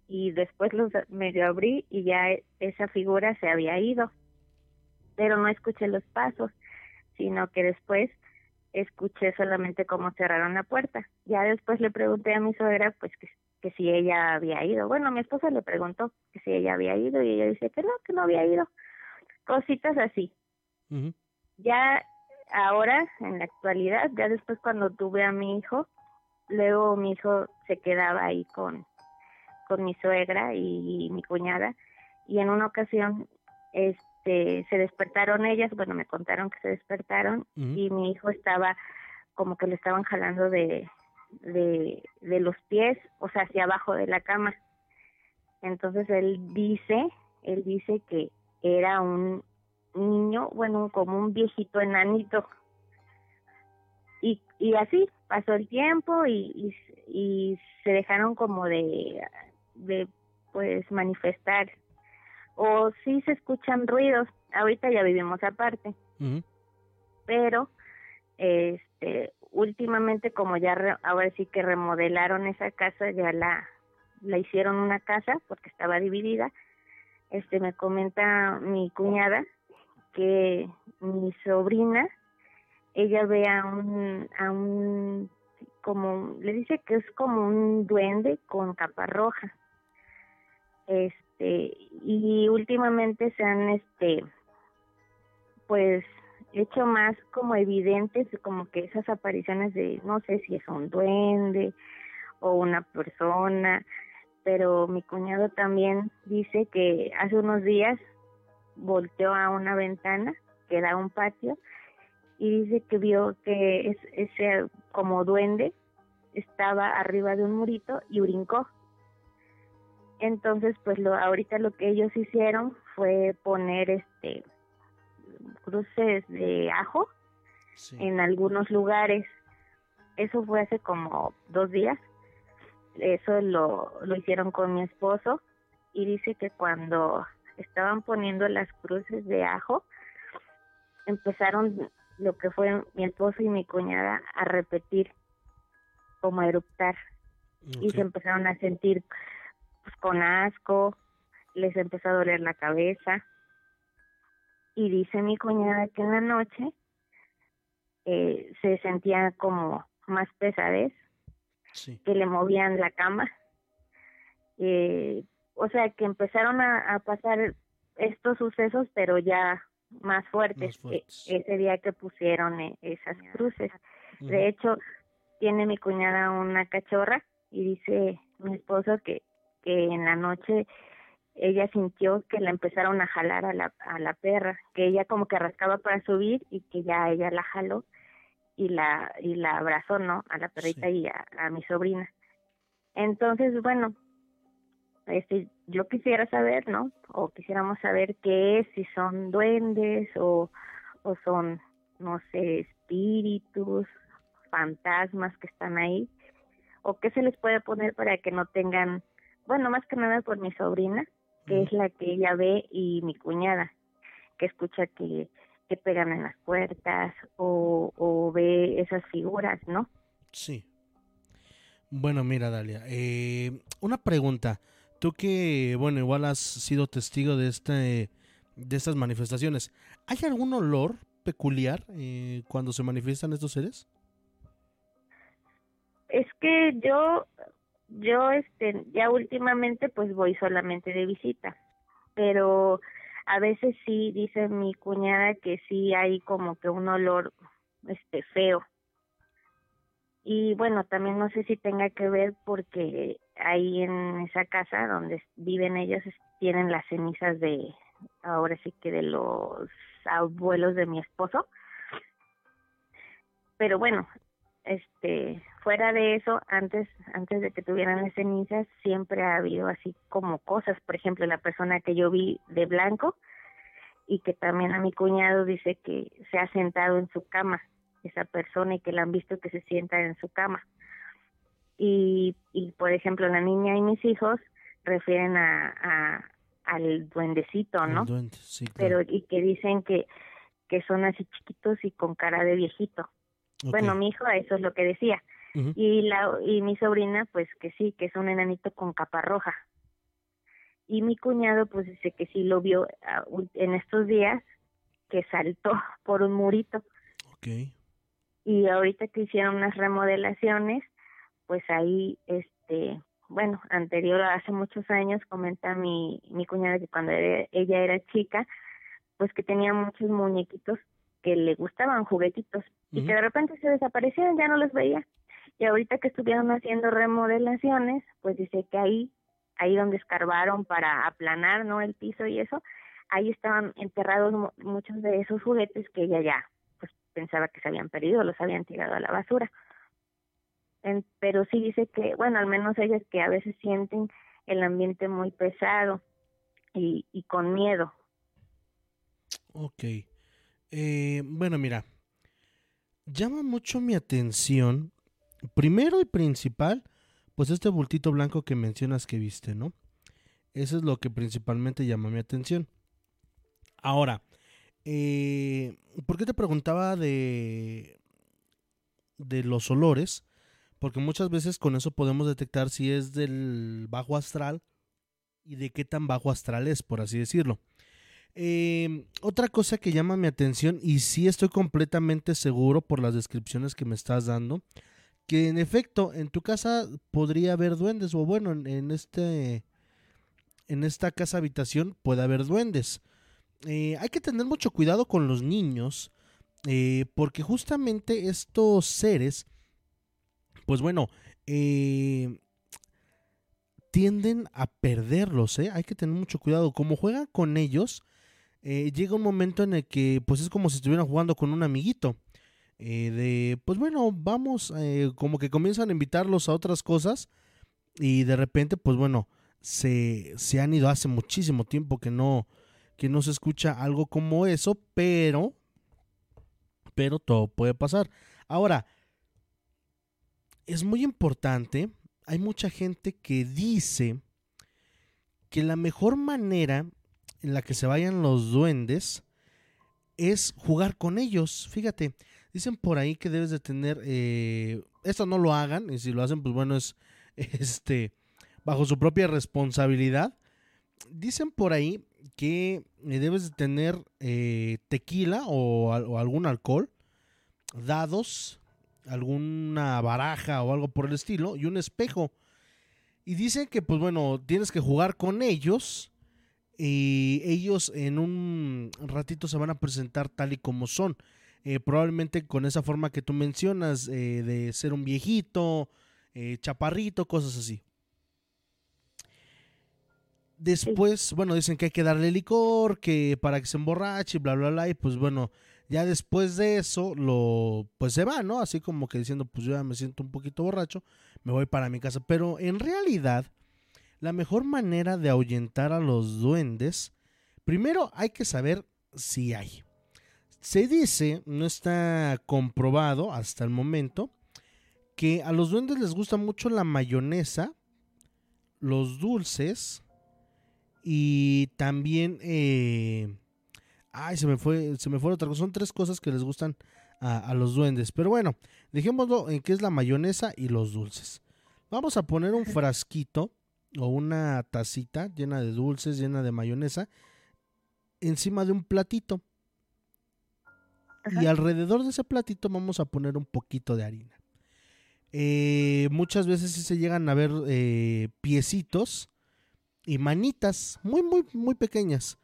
y después los medio abrí y ya e- esa figura se había ido pero no escuché los pasos sino que después escuché solamente cómo cerraron la puerta ya después le pregunté a mi suegra pues que que si ella había ido. Bueno, mi esposa le preguntó que si ella había ido y ella dice que no, que no había ido. Cositas así. Ya ahora, en la actualidad, ya después cuando tuve a mi hijo, luego mi hijo se quedaba ahí con, con mi suegra y, mi cuñada y en una ocasión este se despertaron ellas, bueno, me contaron que se despertaron y mi hijo estaba como que le estaban jalando de, de, de los pies, o sea, hacia abajo de la cama. Entonces él dice, él dice que era un niño, bueno, como un viejito enanito. Y, y así pasó el tiempo y, y, se dejaron como de, de, pues, manifestar. O sí se escuchan ruidos, ahorita ya vivimos aparte. Pero, este, últimamente como ya ahora sí que remodelaron esa casa, ya la, la hicieron una casa porque estaba dividida. Este me comenta mi cuñada que mi sobrina ella ve a un a un como le dice que es como un duende con capa roja. Este y últimamente se han este pues hecho más como evidentes, como que esas apariciones de, no sé si es un duende o una persona, pero mi cuñado también dice que hace unos días volteó a una ventana que da a un patio y dice que vio que es, ese como duende estaba arriba de un murito y brincó. Entonces, pues lo ahorita lo que ellos hicieron fue poner este cruces de ajo en algunos lugares. Eso fue hace como dos días. Eso lo, lo hicieron con mi esposo y dice que cuando estaban poniendo las cruces de ajo, empezaron lo que fue mi esposo y mi cuñada a repetir, como a eruptar. Y se empezaron a sentir pues, con asco, les empezó a doler la cabeza y dice mi cuñada que en la noche eh, se sentía como más pesadez, que le movían la cama. Eh, o sea, que empezaron a, pasar estos sucesos, pero ya más fuertes, ese día que pusieron eh, esas cruces. De hecho, tiene mi cuñada una cachorra y dice mi esposo que, que en la noche ella sintió que la empezaron a jalar a la, a la perra, que ella como que rascaba para subir y que ya ella la jaló y la y la abrazó, ¿no? A la perrita y a, mi sobrina. Entonces, bueno, este yo quisiera saber, ¿no? O quisiéramos saber qué es, si son duendes o o son no sé, espíritus, fantasmas que están ahí o qué se les puede poner para que no tengan bueno, más que nada por mi sobrina, que es la que ella ve, y mi cuñada, que escucha que, que pegan en las puertas o, o ve esas figuras, ¿no? Sí. Bueno, mira, Dalia, eh, una pregunta. Tú que, bueno, igual has sido testigo de, este, de estas manifestaciones, ¿hay algún olor peculiar eh, cuando se manifiestan estos seres? Es que yo yo este ya últimamente pues voy solamente de visita pero a veces sí dice mi cuñada que sí hay como que un olor este feo. Y bueno también no sé si tenga que ver porque ahí en esa casa donde viven ellos tienen las cenizas de ahora sí que de los abuelos de mi esposo. Pero bueno este fuera de eso antes antes de que tuvieran las cenizas siempre ha habido así como cosas. Por ejemplo la persona que yo vi de blanco y que también a mi cuñado dice que se ha sentado en su cama esa persona y que la han visto que se sienta en su cama. Y y por ejemplo la niña y mis hijos refieren a, a al duendecito no pero y que dicen que que son así chiquitos y con cara de viejito bueno, mi hijo eso es lo que decía. Y la y mi sobrina pues que sí, que es un enanito con capa roja. Y mi cuñado pues dice que sí lo vio ah, en estos días que saltó *laughs* por un murito. Okay. Y ahorita que hicieron unas remodelaciones, pues ahí este bueno, anterior, hace muchos años, comenta mi, mi cuñada que cuando ella era chica, pues que tenía muchos muñequitos que le gustaban, juguetitos, y que de repente se desaparecieron, ya no los veía. Y ahorita que estuvieron haciendo remodelaciones, pues dice que ahí, ahí donde escarbaron para aplanar, ¿no? El piso y eso, ahí estaban enterrados muchos de esos juguetes que ella ya, pues pensaba que se habían perdido, los habían tirado a la basura pero sí dice que, bueno, al menos ellas que a veces sienten el ambiente muy pesado y, y con miedo. Ok. Eh, bueno, mira, llama mucho mi atención, primero y principal, pues este bultito blanco que mencionas que viste, ¿no? Eso es lo que principalmente llama mi atención. Ahora, eh, ¿por qué te preguntaba de, de los olores? porque muchas veces con eso podemos detectar si es del bajo astral y de qué tan bajo astral es, por así decirlo. Em, otra cosa que llama mi atención, y sí estoy completamente seguro por las descripciones que me estás dando, que en efecto en tu casa podría haber duendes, o bueno, en, este en esta casa habitación puede haber duendes. Eh, hay que tener mucho cuidado con los niños, eh, porque justamente estos seres pues bueno, eh, tienden a perderlos. Hay que tener mucho cuidado. Como juegan con ellos, eh, llega un momento en el que pues es como si estuvieran jugando con un amiguito. de, pues bueno, vamos, como que comienzan a invitarlos a otras cosas y de repente, pues bueno, se, se han ido hace muchísimo tiempo que no, que no se escucha algo como eso, pero, pero todo puede pasar. Ahora, es muy importante, hay mucha gente que dice que la mejor manera en la que se vayan los duendes es jugar con ellos. Fíjate, dicen por ahí que debes de tener, eh, esto no lo hagan, y si lo hacen, pues bueno, es *laughs* este bajo su propia responsabilidad. Dicen por ahí que debes de tener eh, tequila o, o algún alcohol, dados, alguna baraja o algo por el estilo y un espejo. Y dice que, pues bueno, tienes que jugar con ellos y ellos en un ratito se van a presentar tal y como son. Eh, probablemente con esa forma que tú mencionas eh, de ser un viejito, eh, chaparrito, cosas así. Después, bueno, dicen que hay que darle licor, que para que se emborrache, bla, bla, bla, y pues bueno, ya después de eso, lo pues se va, ¿no? Así como que diciendo, pues yo ya me siento un poquito borracho, me voy para mi casa. Pero en realidad, la mejor manera de ahuyentar a los duendes, primero hay que saber si hay. Se dice, no está comprobado hasta el momento, que a los duendes les gusta mucho la mayonesa, los dulces y también eh, Ay, se me fue, se me fue otra cosa. Son tres cosas que les gustan a, los duendes. Pero bueno, dejémoslo en qué es la mayonesa y los dulces. Vamos a poner un frasquito o una tacita llena de dulces, llena de mayonesa, encima de un platito. Y alrededor de ese platito vamos a poner un poquito de harina. Eh, muchas veces se llegan a ver eh, piecitos y manitas muy, muy, muy pequeñas.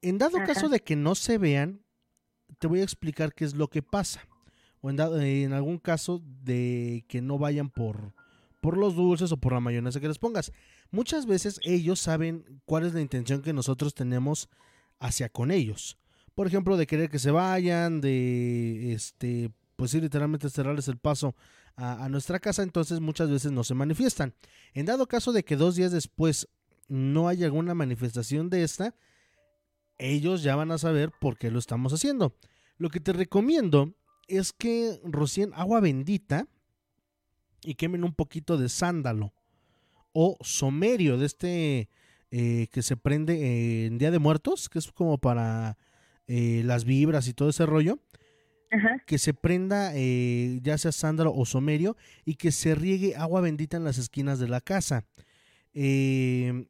En dado caso de que no se vean, te voy a explicar qué es lo que pasa. O en, en algún caso de que no vayan por, por los dulces o por la mayonesa que les pongas. Muchas veces ellos saben cuál es la intención que nosotros tenemos hacia con ellos. Por ejemplo, de querer que se vayan, de este, pues sí, literalmente cerrarles el paso a, nuestra casa, entonces muchas veces no se manifiestan. En dado caso de que dos días después no haya alguna manifestación de esta, ellos ya van a saber por qué lo estamos haciendo. Lo que te recomiendo es que rocien agua bendita y quemen un poquito de sándalo o somerio de este eh, que se prende en Día de Muertos, que es como para eh, las vibras y todo ese rollo. Que se prenda eh, ya sea sándalo o somerio y que se riegue agua bendita en las esquinas de la casa. Eh,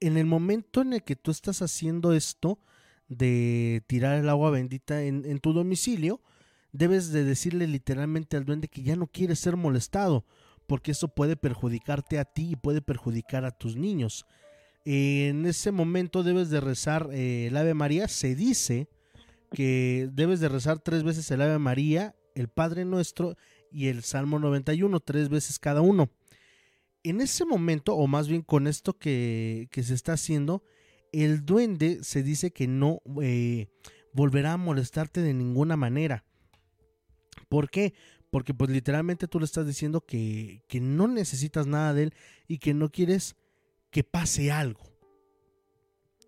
en el momento en el que tú estás haciendo esto de tirar el agua bendita en, tu domicilio, debes de decirle literalmente al duende que ya no quiere ser molestado, porque eso puede perjudicarte a ti y puede perjudicar a tus niños. En ese momento debes de rezar eh, el Ave María. Se dice que debes de rezar tres veces el Ave María, el Padre Nuestro y el Salmo 91, tres veces cada uno. En ese momento, o más bien con esto que, que se está haciendo, el duende se dice que no eh, volverá a molestarte de ninguna manera. ¿Por qué? Porque pues literalmente tú le estás diciendo que, que no necesitas nada de él y que no quieres que pase algo.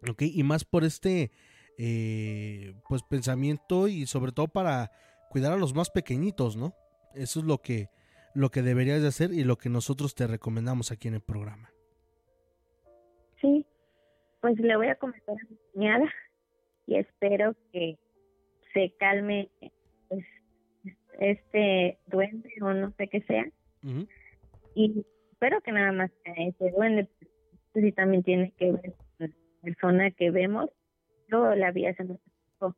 ¿Ok? Y más por este eh, pues pensamiento y sobre todo para cuidar a los más pequeñiñitos, ¿no? Eso es lo que, lo que deberías de hacer y lo que nosotros te recomendamos aquí en el programa. Sí, pues le voy a comentar a mi cuñada y espero que se calme pues, este duende o no sé qué sea. Y espero que nada más sea ese duende, sí también tiene que ver con la persona que vemos. Yo la vi hace mucho tiempo,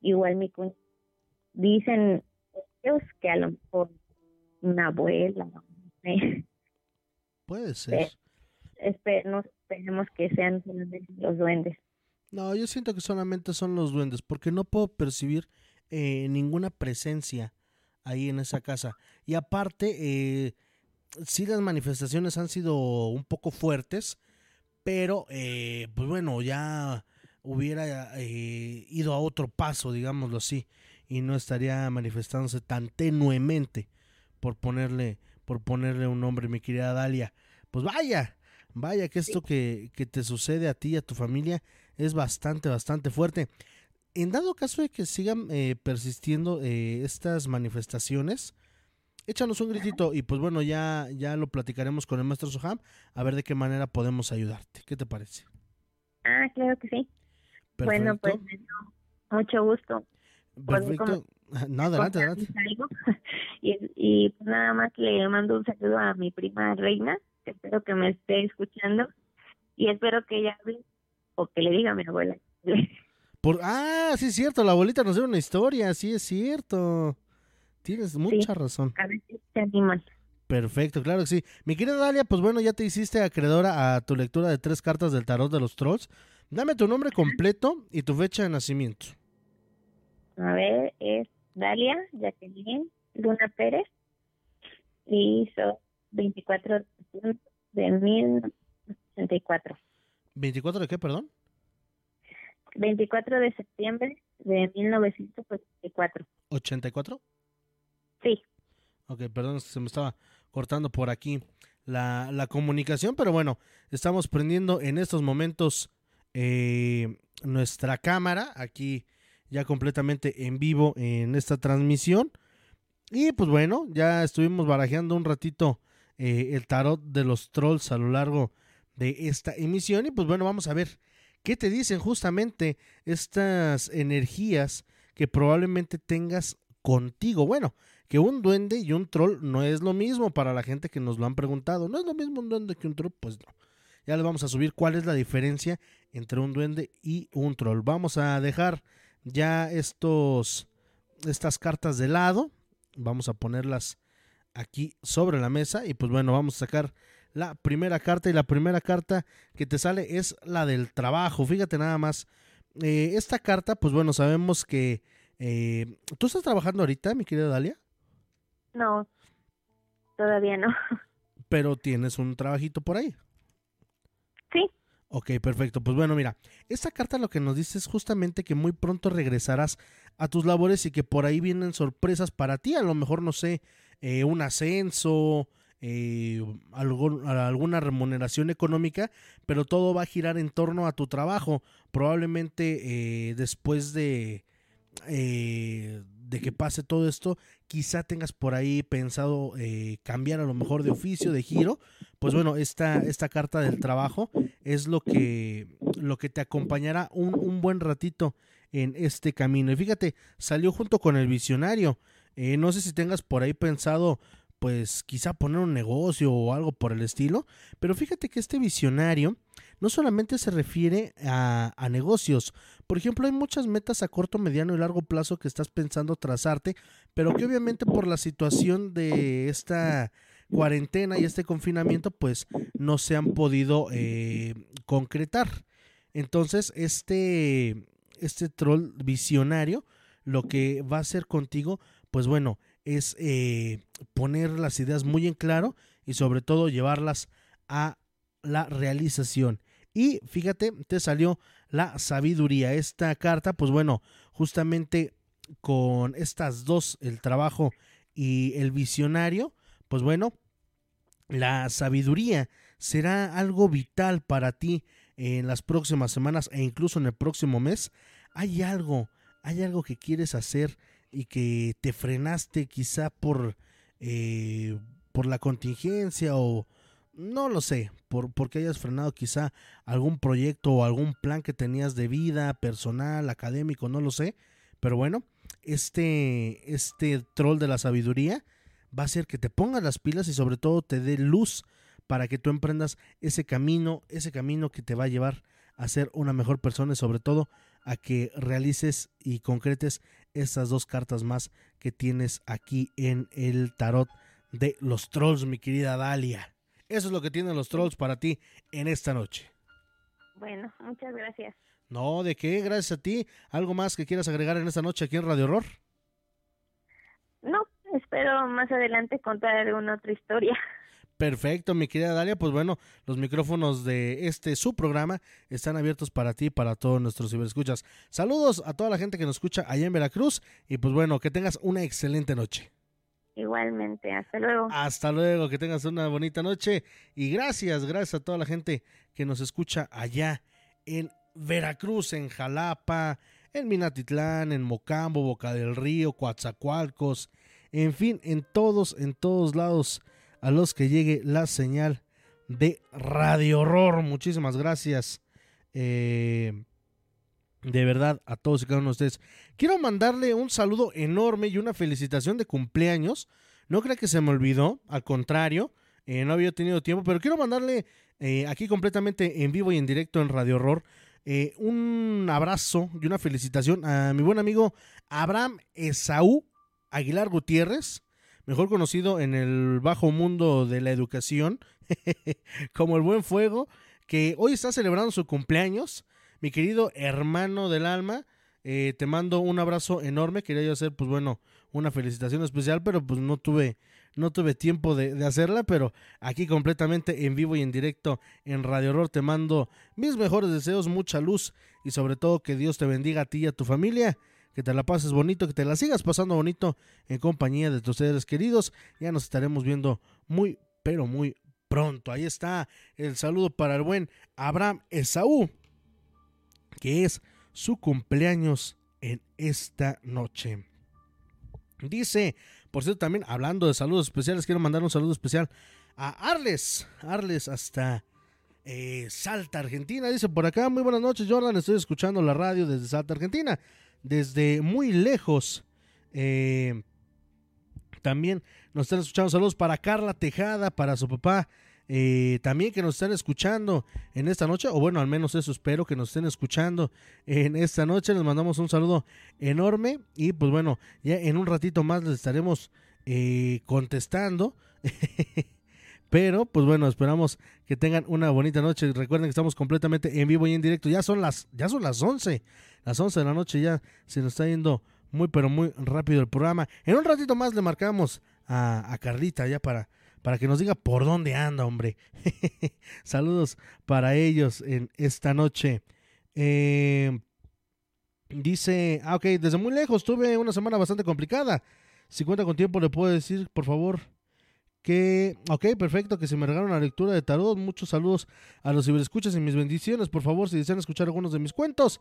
igual mi cuñada. Dicen ellos que a lo mejor una abuela, no sé. Puede ser. No esperemos que sean los duendes. No, yo siento que solamente son los duendes, porque no puedo percibir eh, ninguna presencia ahí en esa casa. Y aparte, eh, sí las manifestaciones han sido un poco fuertes, pero eh, pues bueno, ya hubiera eh, ido a otro paso, digámoslo así, y no estaría manifestándose tan tenuemente por ponerle, por ponerle un nombre, mi querida Dalia. Pues vaya, vaya que esto que, que te sucede a ti y a tu familia es bastante, bastante fuerte. En dado caso de que sigan eh, persistiendo eh, estas manifestaciones, échanos un gritito y pues bueno, ya, ya lo platicaremos con el maestro Soham a ver de qué manera podemos ayudarte. ¿Qué te parece? Ah, claro que sí. Bueno, pues mucho gusto. Perfecto. No, adelante, adelante. *laughs* Y, y pues nada más le mando un saludo a mi prima Reina, que espero que me esté escuchando y espero que ella hable o que le diga a mi abuela. *laughs* Por, ah, sí es cierto, la abuelita nos dio una historia, sí es cierto. Tienes mucha razón. A ver si te animan. Perfecto, claro que sí. Mi querida Dalia, pues bueno, ya te hiciste acreedora a tu lectura de tres cartas del tarot de los trolls. Dame tu nombre completo y tu fecha de nacimiento. A ver, es Dalia Jacqueline Luna Pérez y hizo 24 de 1084. ¿24 de qué, perdón? 24 de septiembre de 1984. ¿84? Sí. Ok, perdón, se me estaba cortando por aquí la, la comunicación, pero bueno, estamos prendiendo en estos momentos eh, nuestra cámara aquí ya completamente en vivo en esta transmisión. Y pues bueno, ya estuvimos barajeando un ratito eh, el tarot de los trolls a lo largo de esta emisión. Y pues bueno, vamos a ver qué te dicen justamente estas energías que probablemente tengas contigo. Bueno, que un duende y un troll no es lo mismo para la gente que nos lo han preguntado. No es lo mismo un duende que un troll, pues no. Ya les vamos a subir cuál es la diferencia entre un duende y un troll. Vamos a dejar ya estos estas cartas de lado. Vamos a ponerlas aquí sobre la mesa y pues bueno, vamos a sacar la primera carta y la primera carta que te sale es la del trabajo. Fíjate nada más. Eh, esta carta, pues bueno, sabemos que... Eh, ¿Tú estás trabajando ahorita, mi querida Dalia? No, todavía no. Pero tienes un trabajito por ahí. Sí. Ok, perfecto. Pues bueno, mira, esta carta lo que nos dice es justamente que muy pronto regresarás a tus labores y que por ahí vienen sorpresas para ti. A lo mejor, no sé, eh, un ascenso, eh, alguna remuneración económica, pero todo va a girar en torno a tu trabajo. Probablemente eh, después de, eh, de que pase todo esto, quizá tengas por ahí pensado cambiar a lo mejor de oficio, de giro. Pues bueno, esta, esta carta del trabajo es lo que, lo que te acompañará un, un buen ratito en este camino. Y fíjate, salió junto con el visionario. no sé si tengas por ahí pensado pues quizá poner un negocio o algo por el estilo, pero fíjate que este visionario no solamente se refiere a, negocios, por ejemplo hay muchas metas a corto, mediano y largo plazo que estás pensando trazarte, pero que obviamente por la situación de esta cuarentena y este confinamiento pues no se han podido eh, concretar. Entonces este, este troll visionario lo que va a hacer contigo pues bueno es eh, poner las ideas muy en claro y sobre todo llevarlas a la realización. Y fíjate, te salió la sabiduría. Esta carta, pues bueno, justamente con estas dos, el trabajo y el visionario, pues bueno, la sabiduría será algo vital para ti en las próximas semanas e incluso en el próximo mes. Hay algo, hay algo que quieres hacer y que te frenaste quizá por, eh, por la contingencia o no lo sé, por porque hayas frenado quizá algún proyecto o algún plan que tenías de vida personal, académico, no lo sé, pero bueno, este este troll de la sabiduría va a hacer que te pongas las pilas y sobre todo te dé luz para que tú emprendas ese camino, ese camino que te va a llevar a ser una mejor persona y sobre todo a que realices y concretes estas dos cartas más que tienes aquí en el tarot de los trolls, mi querida Dalia. Eso es lo que tienen los trolls para ti en esta noche. Bueno, muchas gracias. No, ¿de qué? Gracias a ti. ¿Algo más que quieras agregar en esta noche aquí en Radio Horror? No, espero más adelante contar alguna otra historia. Perfecto, mi querida Dalia. Pues bueno, los micrófonos de este su programa están abiertos para ti y para todos nuestros ciberescuchas. Saludos a toda la gente que nos escucha allá en Veracruz y pues bueno, que tengas una excelente noche. Igualmente, hasta luego. Hasta luego, que tengas una bonita noche y gracias, gracias a toda la gente que nos escucha allá en Veracruz, en Jalapa, en Minatitlán, en Mocambo, Boca del Río, Coatzacoalcos, en fin, en todos, en todos lados a los que llegue la señal de Radio Horror. Muchísimas gracias. Eh, de verdad, a todos y cada uno de ustedes. Quiero mandarle un saludo enorme y una felicitación de cumpleaños. No creo que se me olvidó, al contrario, eh, no había tenido tiempo, pero quiero mandarle eh, aquí completamente en vivo y en directo en Radio Horror un abrazo y una felicitación a mi buen amigo Abraham Esaú Aguilar Gutiérrez, mejor conocido en el bajo mundo de la educación *laughs* como el Buen Fuego, que hoy está celebrando su cumpleaños. Mi querido hermano del alma, eh, te mando un abrazo enorme. Quería yo hacer, pues bueno, una felicitación especial, pero pues no tuve, no tuve tiempo de, de, hacerla, pero aquí completamente en vivo y en directo en Radio Horror te mando mis mejores deseos, mucha luz y sobre todo que Dios te bendiga a ti y a tu familia que te la pases bonito, que te la sigas pasando bonito en compañía de tus seres queridos. Ya nos estaremos viendo muy, pero muy pronto. Ahí está el saludo para el buen Abraham Esaú, que es su cumpleaños en esta noche. Dice, por cierto, también hablando de saludos especiales, quiero mandar un saludo especial a Arles, Arles hasta eh, Salta, Argentina. Dice por acá, muy buenas noches, Jordan, estoy escuchando la radio desde Salta, Argentina desde muy lejos. Eh, también nos están escuchando. Saludos para Carla Tejada, para su papá. Eh, también que nos están escuchando en esta noche, o bueno, al menos eso espero que nos estén escuchando en esta noche. Les mandamos un saludo enorme y pues bueno, ya en un ratito más les estaremos eh, contestando. *laughs* Pero, pues bueno, esperamos que tengan una bonita noche. Recuerden que estamos completamente en vivo y en directo. Ya son las, ya son las 11. Las 11 de la noche ya se nos está yendo muy, pero muy rápido el programa. En un ratito más le marcamos a, Carlita ya para, para que nos diga por dónde anda, hombre. *laughs* Saludos para ellos en esta noche. Eh, dice, ah, ok, desde muy lejos tuve una semana bastante complicada. Si cuenta con tiempo, le puedo decir, por favor, ok, perfecto, que se me regaron la lectura de tarot. Muchos saludos a los ciberescuchas y mis bendiciones. Por favor, si desean escuchar algunos de mis cuentos.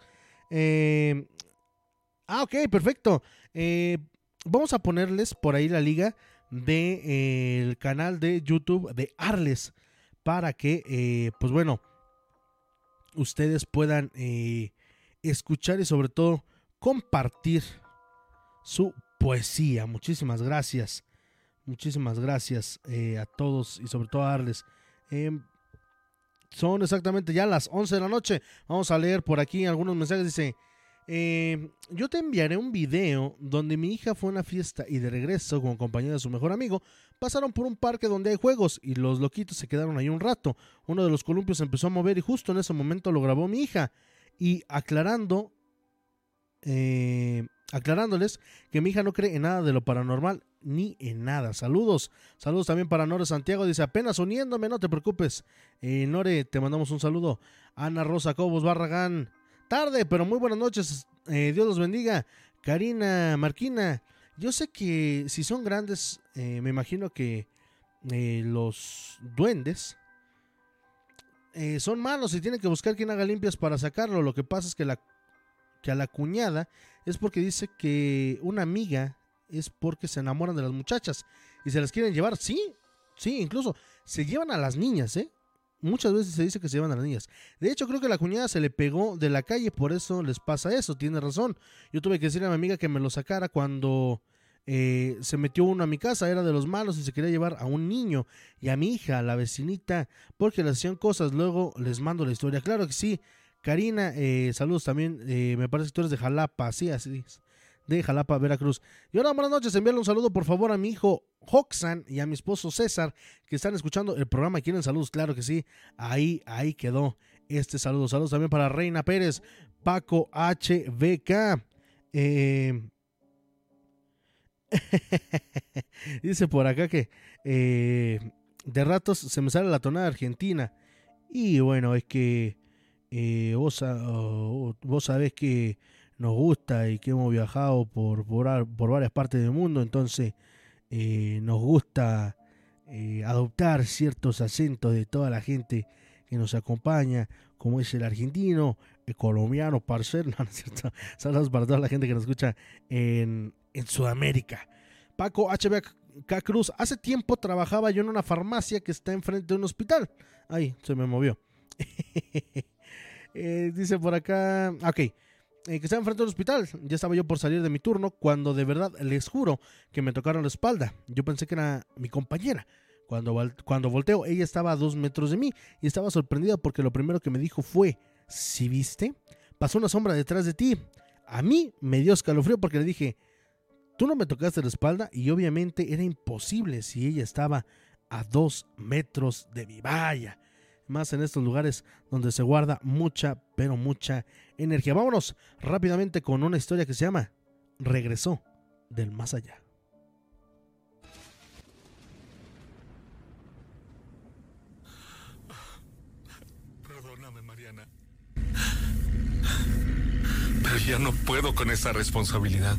Eh, ah, ok, perfecto. Eh, vamos a ponerles por ahí la liga del de, el canal de YouTube de Arles para que, pues bueno, ustedes puedan escuchar y sobre todo compartir su poesía. Muchísimas gracias. Muchísimas gracias eh, a todos y sobre todo a Arles. Em, son exactamente ya las 11 de la noche. Vamos a leer por aquí algunos mensajes. Dice, Eh, yo te enviaré un video donde mi hija fue a una fiesta y de regreso con compañía de su mejor amigo pasaron por un parque donde hay juegos y los loquitos se quedaron ahí un rato. Uno de los columpios empezó a mover y justo en ese momento lo grabó mi hija y aclarando eh, aclarándoles que mi hija no cree en nada de lo paranormal ni en nada. Saludos. Saludos también para Nore Santiago. Dice, apenas uniéndome, no te preocupes. Eh, Nore, te mandamos un saludo. Ana Rosa Cobos Barragán. Tarde, pero muy buenas noches. Eh, Dios los bendiga. Karina Marquina. Yo sé que si son grandes, eh, me imagino que los duendes son malos y tienen que buscar quien haga limpias para sacarlo. Lo que pasa es que, que a la cuñada es porque dice que una amiga es porque se enamoran de las muchachas y se las quieren llevar. Sí, sí, incluso se llevan a las niñas, ¿eh? Muchas veces se dice que se llevan a las niñas. De hecho, creo que la cuñada se le pegó de la calle, por eso les pasa eso, tiene razón. Yo tuve que decirle a mi amiga que me lo sacara cuando eh, se metió uno a mi casa, era de los malos y se quería llevar a un niño y a mi hija, a la vecinita, porque le hacían cosas. Luego les mando la historia. Claro que sí. Karina, eh, saludos también. Eh, me parece que tú eres de Jalapa, sí, así es de Jalapa, Veracruz. Y ahora, buenas noches, enviarle un saludo por favor a mi hijo Hoxan y a mi esposo César, que están escuchando el programa quieren saludos, claro que sí. Ahí, ahí quedó este saludo. Saludos también para Reina Pérez, Paco HBK. Eh... *laughs* Dice por acá que eh, de ratos se me sale la tonada argentina. Y bueno, es que eh, vos, vos sabés que nos gusta y que hemos viajado por, por, varias partes del mundo, entonces eh, nos gusta eh, adoptar ciertos acentos de toda la gente que nos acompaña, como es el argentino, el colombiano, parcero, *laughs* no, Saludos para toda la gente que nos escucha en, en Sudamérica. Paco HBK Cruz, hace tiempo trabajaba yo en una farmacia que está enfrente de un hospital. Ay, se me movió. *laughs* Eh, dice por acá, ok, eh, que estaba enfrente del hospital. Ya estaba yo por salir de mi turno cuando de verdad les juro que me tocaron la espalda. Yo pensé que era mi compañera. Cuando, cuando volteo, ella estaba a dos metros de mí y estaba sorprendida porque lo primero que me dijo fue, ¿si viste? Pasó una sombra detrás de ti. A mí me dio escalofrío porque le dije, tú no me tocaste la espalda y obviamente era imposible si ella estaba a dos metros de mi valla más en estos lugares donde se guarda mucha, pero mucha energía. Vámonos rápidamente con una historia que se llama Regresó del más allá. Perdóname, Mariana. Pero ya no puedo con esa responsabilidad.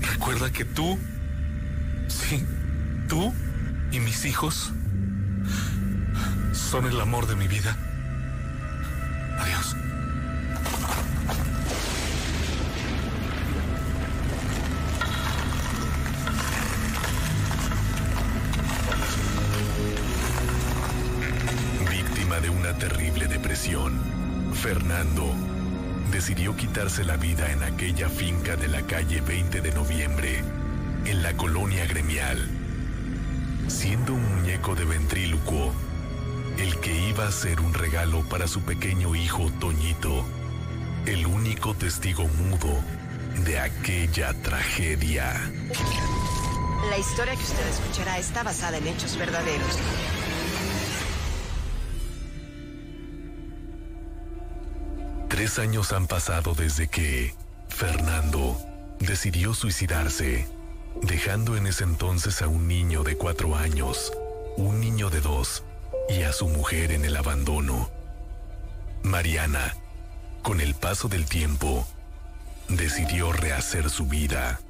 Recuerda que tú, sí, tú y mis hijos son el amor de mi vida. Adiós. Víctima de una terrible depresión, Fernando decidió quitarse la vida en aquella finca de la calle 20 de noviembre, en la colonia gremial. Siendo un muñeco de ventrílocuo, el que iba a ser un regalo para su pequeño hijo Toñito, el único testigo mudo de aquella tragedia. La historia que usted escuchará está basada en hechos verdaderos. Tres años han pasado desde que Fernando decidió suicidarse, dejando en ese entonces a un niño de cuatro años, un niño de dos y a su mujer en el abandono. Mariana, con el paso del tiempo, decidió rehacer su vida.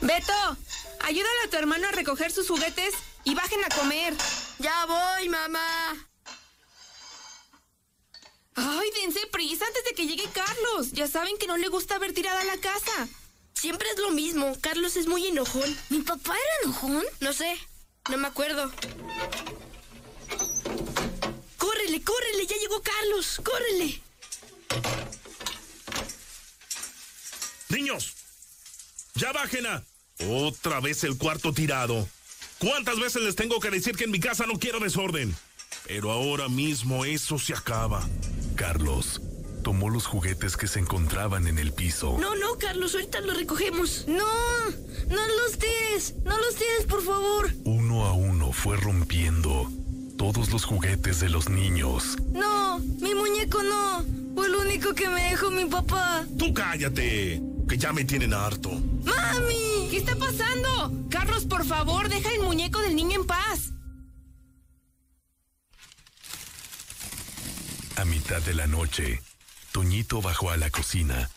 Beto, ayúdale a tu hermano a recoger sus juguetes y bajen a comer. Ya voy, mamá. Ay, dense prisa antes de que llegue Carlos. Ya saben que no le gusta ver tirada la casa. Siempre es lo mismo. Carlos es muy enojón. ¿Mi papá era enojón? No sé. No me acuerdo. ¡Córrele, córrele! ¡Ya llegó Carlos! ¡Córrele! ¡Niños! ¡Ya bajen a! Otra vez el cuarto tirado. ¿Cuántas veces les tengo que decir que en mi casa no quiero desorden? Pero ahora mismo eso se acaba. Carlos, tomó los juguetes que se encontraban en el piso. No, no, Carlos, ahorita los recogemos. No, no los tires, no los tires, por favor. Uno a uno fue rompiendo todos los juguetes de los niños. No, mi muñeco no. Fue el único que me dejó mi papá. Tú cállate, que ya me tienen harto. ¡Mami! ¿Qué está pasando? Carlos, por favor, deja el muñeco del niño en paz. A mitad de la noche, Toñito bajó a la cocina.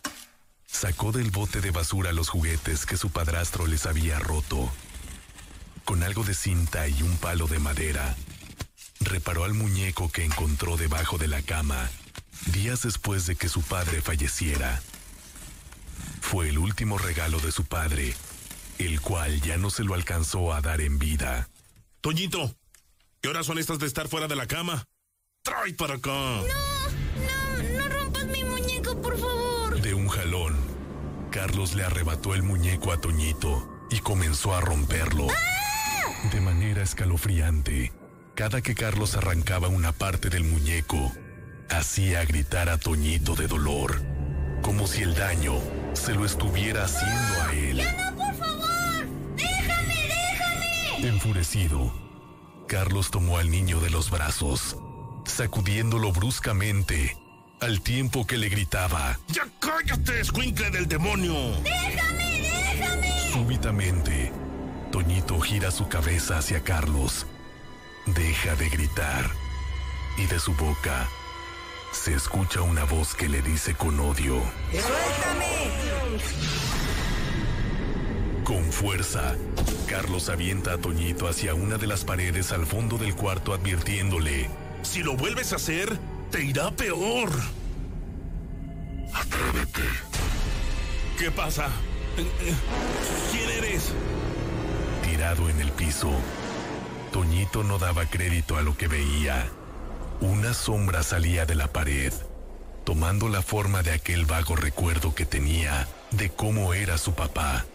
Sacó del bote de basura los juguetes que su padrastro les había roto. Con algo de cinta y un palo de madera, reparó al muñeco que encontró debajo de la cama días después de que su padre falleciera. Fue el último regalo de su padre, el cual ya no se lo alcanzó a dar en vida. Toñito, ¿qué horas son estas de estar fuera de la cama? ¡Trae para acá! No, Carlos le arrebató el muñeco a Toñito y comenzó a romperlo. De manera escalofriante, cada que Carlos arrancaba una parte del muñeco, hacía gritar a Toñito de dolor, como si el daño se lo estuviera haciendo a él. ¡Ya no, por favor! ¡Déjame, déjame! Enfurecido, Carlos tomó al niño de los brazos, sacudiéndolo bruscamente, al tiempo que le gritaba. ¡Ya cállate, escuincle del demonio! ¡Déjame, déjame! Súbitamente, Toñito gira su cabeza hacia Carlos. Deja de gritar y de su boca se escucha una voz que le dice con odio. ¡Suéltame! Con fuerza, Carlos avienta a Toñito hacia una de las paredes al fondo del cuarto advirtiéndole. Si lo vuelves a hacer, te irá peor. Atrévete. ¿Qué pasa? ¿Quién eres? Tirado en el piso, Toñito no daba crédito a lo que veía. Una sombra salía de la pared, tomando la forma de aquel vago recuerdo que tenía de cómo era su papá.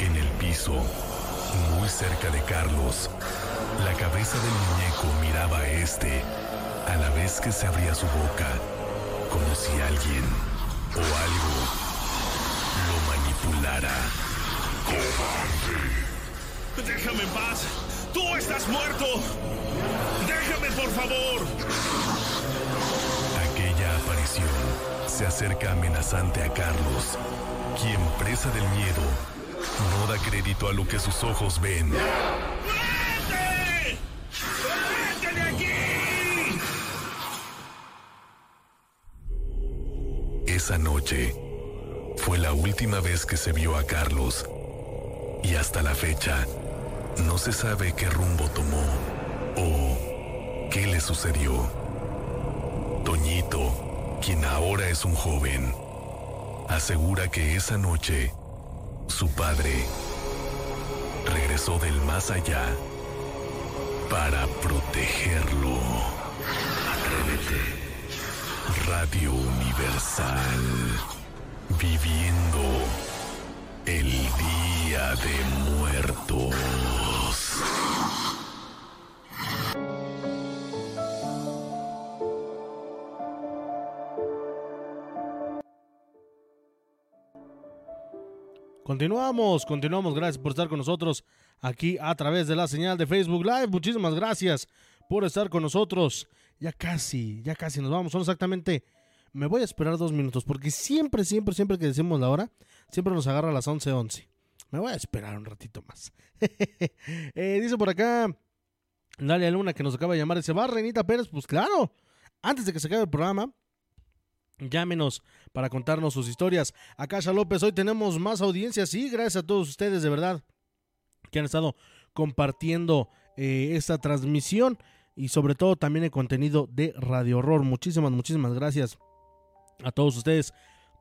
En el piso, muy cerca de Carlos, la cabeza del muñeco miraba a este, a la vez que se abría su boca, como si alguien o algo lo manipulara. ¡Déjame en paz! ¡Tú estás muerto! ¡Déjame, por favor! Aquella aparición se acerca amenazante a Carlos, quien presa del miedo no da crédito a lo que sus ojos ven. Esa noche fue la última vez que se vio a Carlos y hasta la fecha no se sabe qué rumbo tomó o qué le sucedió. Toñito, quien ahora es un joven, asegura que esa noche su padre regresó del más allá para protegerlo. Atrévete. Radio Universal. Viviendo el Día de Muertos. Continuamos, continuamos. Gracias por estar con nosotros aquí a través de la señal de Facebook Live. Muchísimas gracias por estar con nosotros. Ya casi, ya casi nos vamos. Son exactamente. Me voy a esperar dos minutos porque siempre, siempre, siempre que decimos la hora, siempre nos agarra a las 11:11. Me voy a esperar un ratito más. *laughs* Eh, dice por acá Dalia Luna que nos acaba de llamar. Dice, va Renita Pérez. Pues claro, antes de que se acabe el programa, Llámenos para contarnos sus historias. Acá, López, hoy tenemos más audiencia. Sí, gracias a todos ustedes, de verdad, que han estado compartiendo eh, esta transmisión y sobre todo también el contenido de Radio Horror. Muchísimas, muchísimas gracias a todos ustedes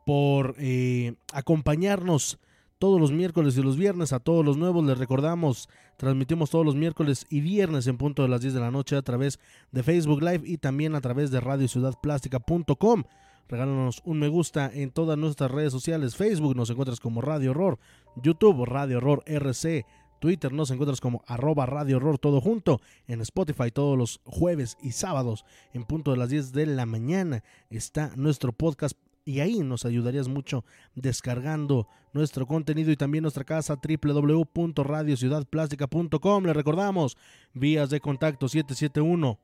por eh, acompañarnos todos los miércoles y los viernes. A todos los nuevos les recordamos, transmitimos todos los miércoles y viernes en punto de las 10 de la noche a través de Facebook Live y también a través de radiociudadplástica.com. Regálanos un me gusta en todas nuestras redes sociales. Facebook nos encuentras como Radio Horror, YouTube Radio Horror RC, Twitter nos encuentras como arroba Radio Horror todo junto. En Spotify todos los jueves y sábados en punto de las 10 de la mañana está nuestro podcast y ahí nos ayudarías mucho descargando nuestro contenido y también nuestra casa www.radiociudadplástica.com. Le recordamos, vías de contacto 771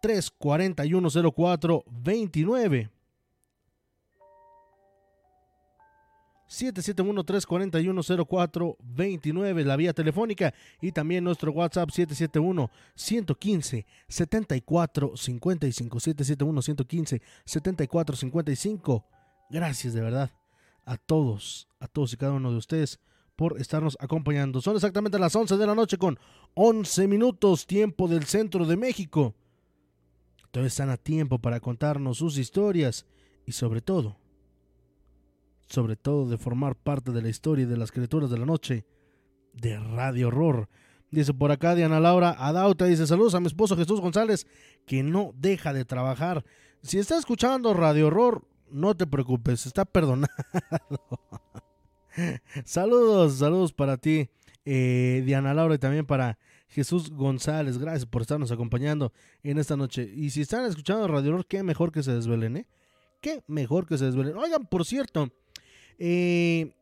341 0429 771-341-0429, la vía telefónica y también nuestro WhatsApp 771-115-7455, 771-115-7455. Gracias de verdad a todos, a todos y cada uno de ustedes por estarnos acompañando. Son exactamente las 11 de la noche con 11 minutos tiempo del centro de México. Todavía están a tiempo para contarnos sus historias y sobre todo sobre todo de formar parte de la historia de las criaturas de la noche de Radio Horror. Dice por acá Diana Laura Adauta, dice saludos a mi esposo Jesús González, que no deja de trabajar. Si está escuchando Radio Horror, no te preocupes, está perdonado. *laughs* saludos, saludos para ti, eh, Diana Laura, y también para Jesús González. Gracias por estarnos acompañando en esta noche. Y si están escuchando Radio Horror, qué mejor que se desvelen, ¿eh? Qué mejor que se desvelen. Oigan, por cierto, eh,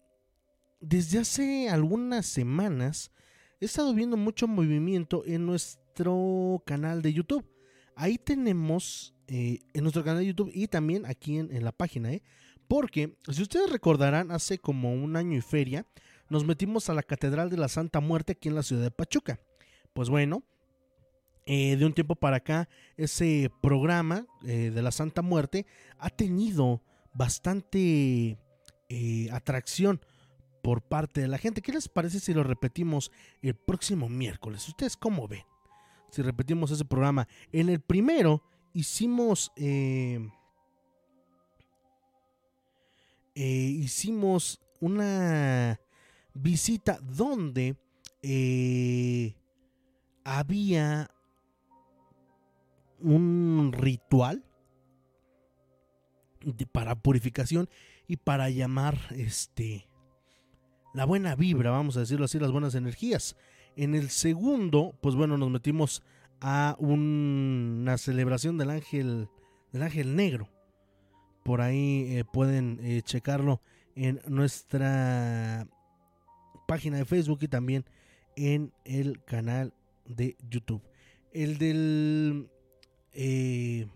desde hace algunas semanas he estado viendo mucho movimiento en nuestro canal de YouTube. Ahí tenemos eh, en nuestro canal de YouTube y también aquí en, la página, ¿eh? Porque, si ustedes recordarán, hace como un año y feria, nos metimos a la Catedral de la Santa Muerte aquí en la ciudad de Pachuca. Pues bueno, de un tiempo para acá, ese programa de la Santa Muerte ha tenido bastante eh, atracción por parte de la gente. ¿Qué les parece si lo repetimos el próximo miércoles? ¿Ustedes cómo ven? Si repetimos ese programa. En el primero hicimos... Eh, eh, hicimos una visita donde había un ritual para purificación y para llamar este la buena vibra, vamos a decirlo así, las buenas energías. En el segundo, pues bueno, nos metimos a una celebración del ángel del ángel negro. Por ahí eh, pueden eh, checarlo en nuestra página de Facebook y también en el canal de YouTube. El del eh,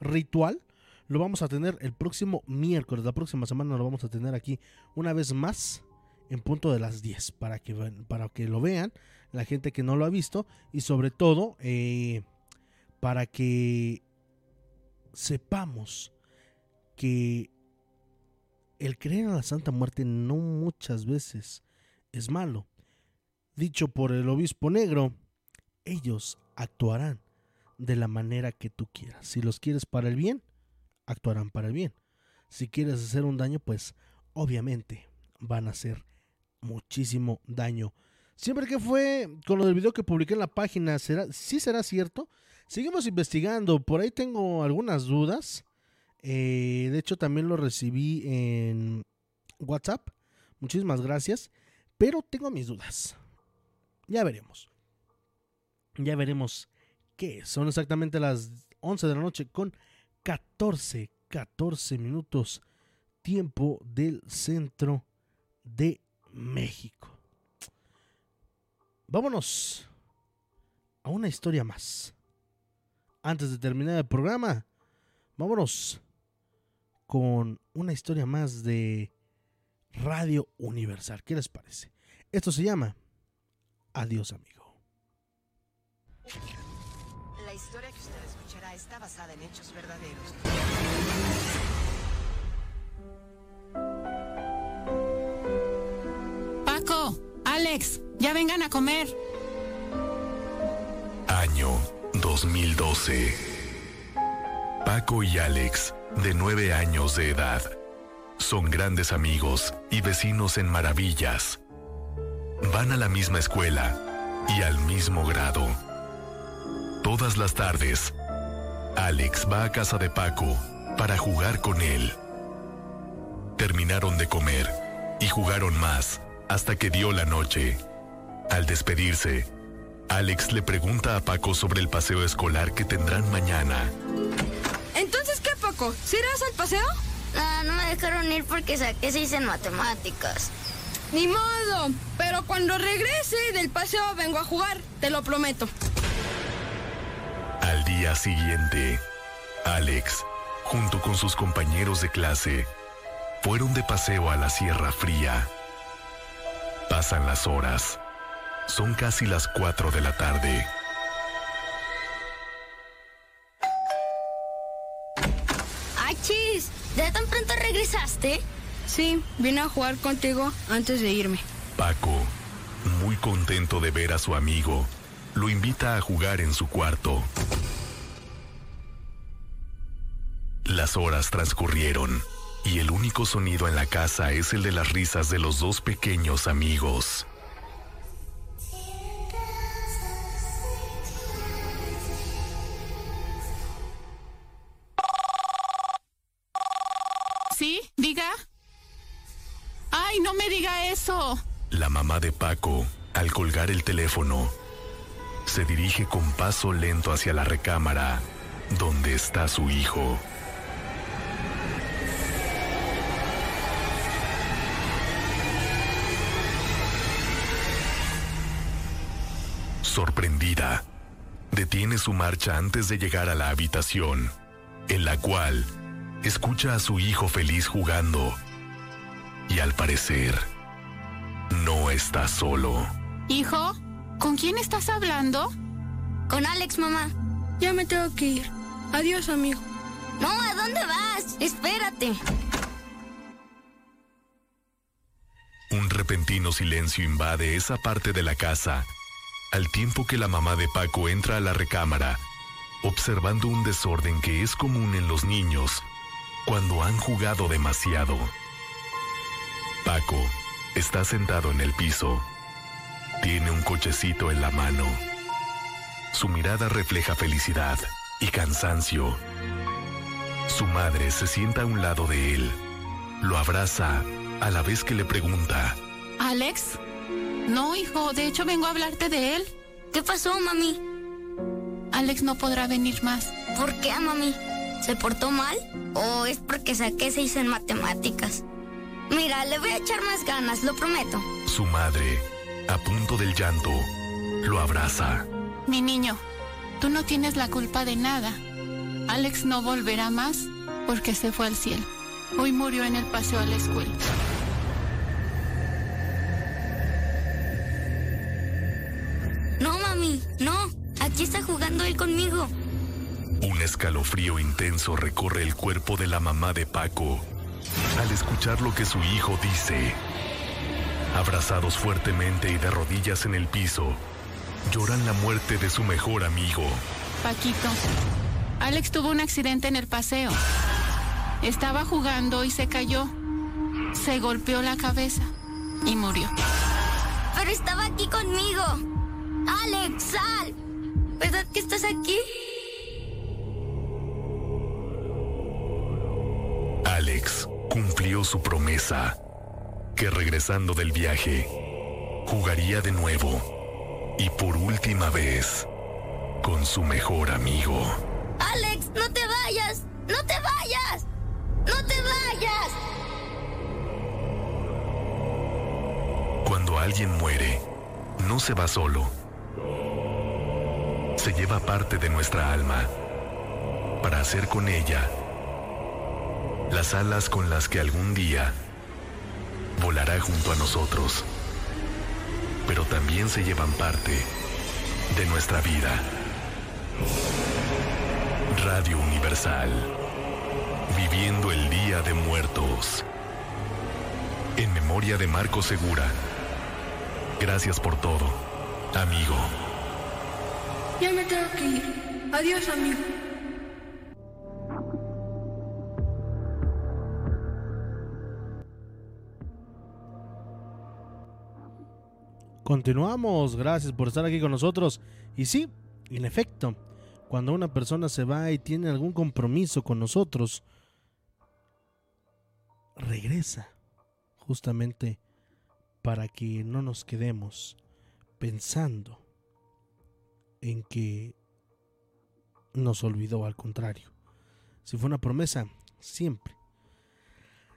ritual lo vamos a tener el próximo miércoles. La próxima semana lo vamos a tener aquí una vez más en punto de las 10 para que, para que lo vean la gente que no lo ha visto y sobre todo eh, para que sepamos que el creer en la Santa Muerte no muchas veces es malo. Dicho por el obispo negro, ellos actuarán de la manera que tú quieras. Si los quieres para el bien, actuarán para el bien. Si quieres hacer un daño, pues obviamente van a hacer muchísimo daño. Siempre que fue con lo del video que publiqué en la página, ¿será, ¿sí será cierto? Seguimos investigando, por ahí tengo algunas dudas. Eh, de hecho, también lo recibí en WhatsApp. Muchísimas gracias. Pero tengo mis dudas. Ya veremos. Ya veremos qué. Son exactamente las 11 de la noche con 14, 14 minutos tiempo del centro de México. Vámonos a una historia más. Antes de terminar el programa, vámonos con una historia más de Radio Universal. ¿Qué les parece? Esto se llama Adiós amigo. La historia que está basada en hechos verdaderos. Paco, Alex, ya vengan a comer. Año 2012. Paco y Alex, de nueve años de edad, son grandes amigos y vecinos en maravillas. Van a la misma escuela y al mismo grado Todas las tardes, Alex va a casa de Paco para jugar con él. Terminaron de comer y jugaron más hasta que dio la noche. Al despedirse, Alex le pregunta a Paco sobre el paseo escolar que tendrán mañana. Entonces, ¿qué, Paco? ¿Sí irás al paseo? Ah, no me dejaron ir porque saqué seis en matemáticas. Ni modo, pero cuando regrese del paseo vengo a jugar, te lo prometo. Al día siguiente, Alex, junto con sus compañeros de clase, fueron de paseo a la Sierra Fría. Pasan las horas. Son casi las 4 de la tarde. ¡Achis! ¿Ya tan pronto regresaste? Sí, vine a jugar contigo antes de irme. Paco, muy contento de ver a su amigo, lo invita a jugar en su cuarto. Las horas transcurrieron y el único sonido en la casa es el de las risas de los dos pequeños amigos. ¿Sí? Diga. Ay, no me diga eso. La mamá de Paco, al colgar el teléfono, se dirige con paso lento hacia la recámara donde está su hijo. Sorprendida, detiene su marcha antes de llegar a la habitación, en la cual escucha a su hijo feliz jugando. Y al parecer, no está solo. Hijo, ¿con quién estás hablando? Con Alex, mamá. Ya me tengo que ir. Adiós, amigo. No, ¿a dónde vas? Espérate. Un repentino silencio invade esa parte de la casa, al tiempo que la mamá de Paco entra a la recámara, observando un desorden que es común en los niños cuando han jugado demasiado. Paco está sentado en el piso. Tiene un cochecito en la mano. Su mirada refleja felicidad y cansancio. Su madre se sienta a un lado de él. Lo abraza a la vez que le pregunta. ¿Alex? No, hijo, de hecho vengo a hablarte de él. ¿Qué pasó, mami? Alex no podrá venir más. ¿Por qué, mami? ¿Se portó mal? ¿O es porque saqué seis en matemáticas? Mira, le voy a echar más ganas, lo prometo. Su madre, a punto del llanto, lo abraza. Mi niño, tú no tienes la culpa de nada. Alex no volverá más porque se fue al cielo. Hoy murió en el paseo a la escuela. Mami, no. Aquí está jugando él conmigo. Un escalofrío intenso recorre el cuerpo de la mamá de Paco al escuchar lo que su hijo dice. Abrazados fuertemente y de rodillas en el piso, lloran la muerte de su mejor amigo. Paquito, Alex tuvo un accidente en el paseo. Estaba jugando y se cayó. Se golpeó la cabeza y murió. Pero estaba aquí conmigo. Alex, sal. ¿Verdad que estás aquí? Alex cumplió su promesa, que regresando del viaje, jugaría de nuevo y por última vez con su mejor amigo. Alex, no te vayas. No te vayas. No te vayas. Cuando alguien muere, no se va solo. Se lleva parte de nuestra alma para hacer con ella las alas con las que algún día volará junto a nosotros, pero también se llevan parte de nuestra vida. Radio Universal, viviendo el Día de Muertos. En memoria de Marco Segura. Gracias por todo, amigo. Ya me tengo que ir. Adiós, amigo. Continuamos, gracias por estar aquí con nosotros. Y sí, en efecto, cuando una persona se va y tiene algún compromiso con nosotros, regresa justamente para que no nos quedemos pensando en que nos olvidó, al contrario. Si fue una promesa, siempre,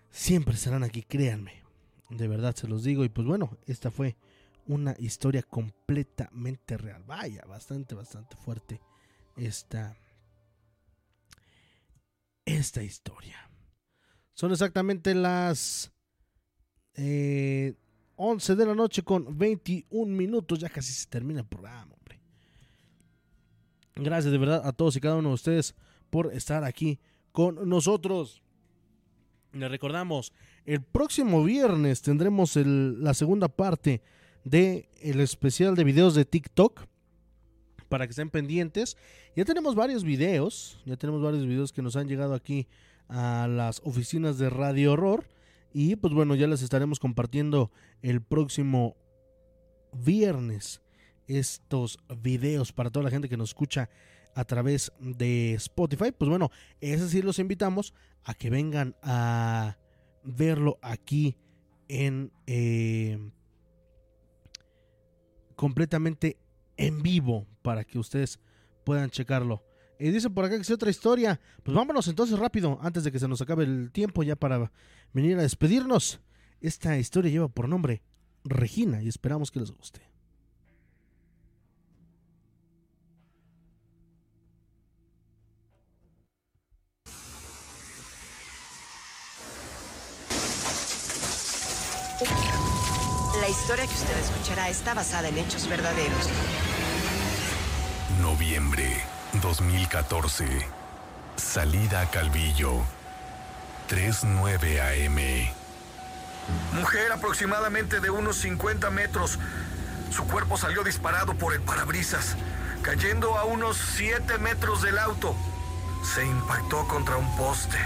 siempre estarán aquí, créanme. De verdad se los digo. Y pues bueno, esta fue una historia completamente real. Vaya, bastante, bastante fuerte esta, esta historia. Son exactamente las eh, 11 de la noche con 21 minutos. Ya casi se termina el programa. Gracias de verdad a todos y cada uno de ustedes por estar aquí con nosotros. Les recordamos, el próximo viernes tendremos la segunda parte del el especial de videos de TikTok para que estén pendientes. Ya tenemos varios videos, ya tenemos varios videos que nos han llegado aquí a las oficinas de Radio Horror. Y pues bueno, ya les estaremos compartiendo el próximo viernes estos videos para toda la gente que nos escucha a través de Spotify. Pues bueno, ese sí los invitamos a que vengan a verlo aquí en eh, completamente en vivo para que ustedes puedan checarlo. Y dice por acá que es otra historia. Pues vámonos entonces rápido, antes de que se nos acabe el tiempo, ya para venir a despedirnos. Esta historia lleva por nombre Regina y esperamos que les guste. Historia que usted escuchará está basada en hechos verdaderos. Noviembre 2014. Salida a Calvillo. 3.9 AM. Mujer aproximadamente de unos 50 metros. Su cuerpo salió disparado por el parabrisas, cayendo a unos 7 metros del auto. Se impactó contra un poste.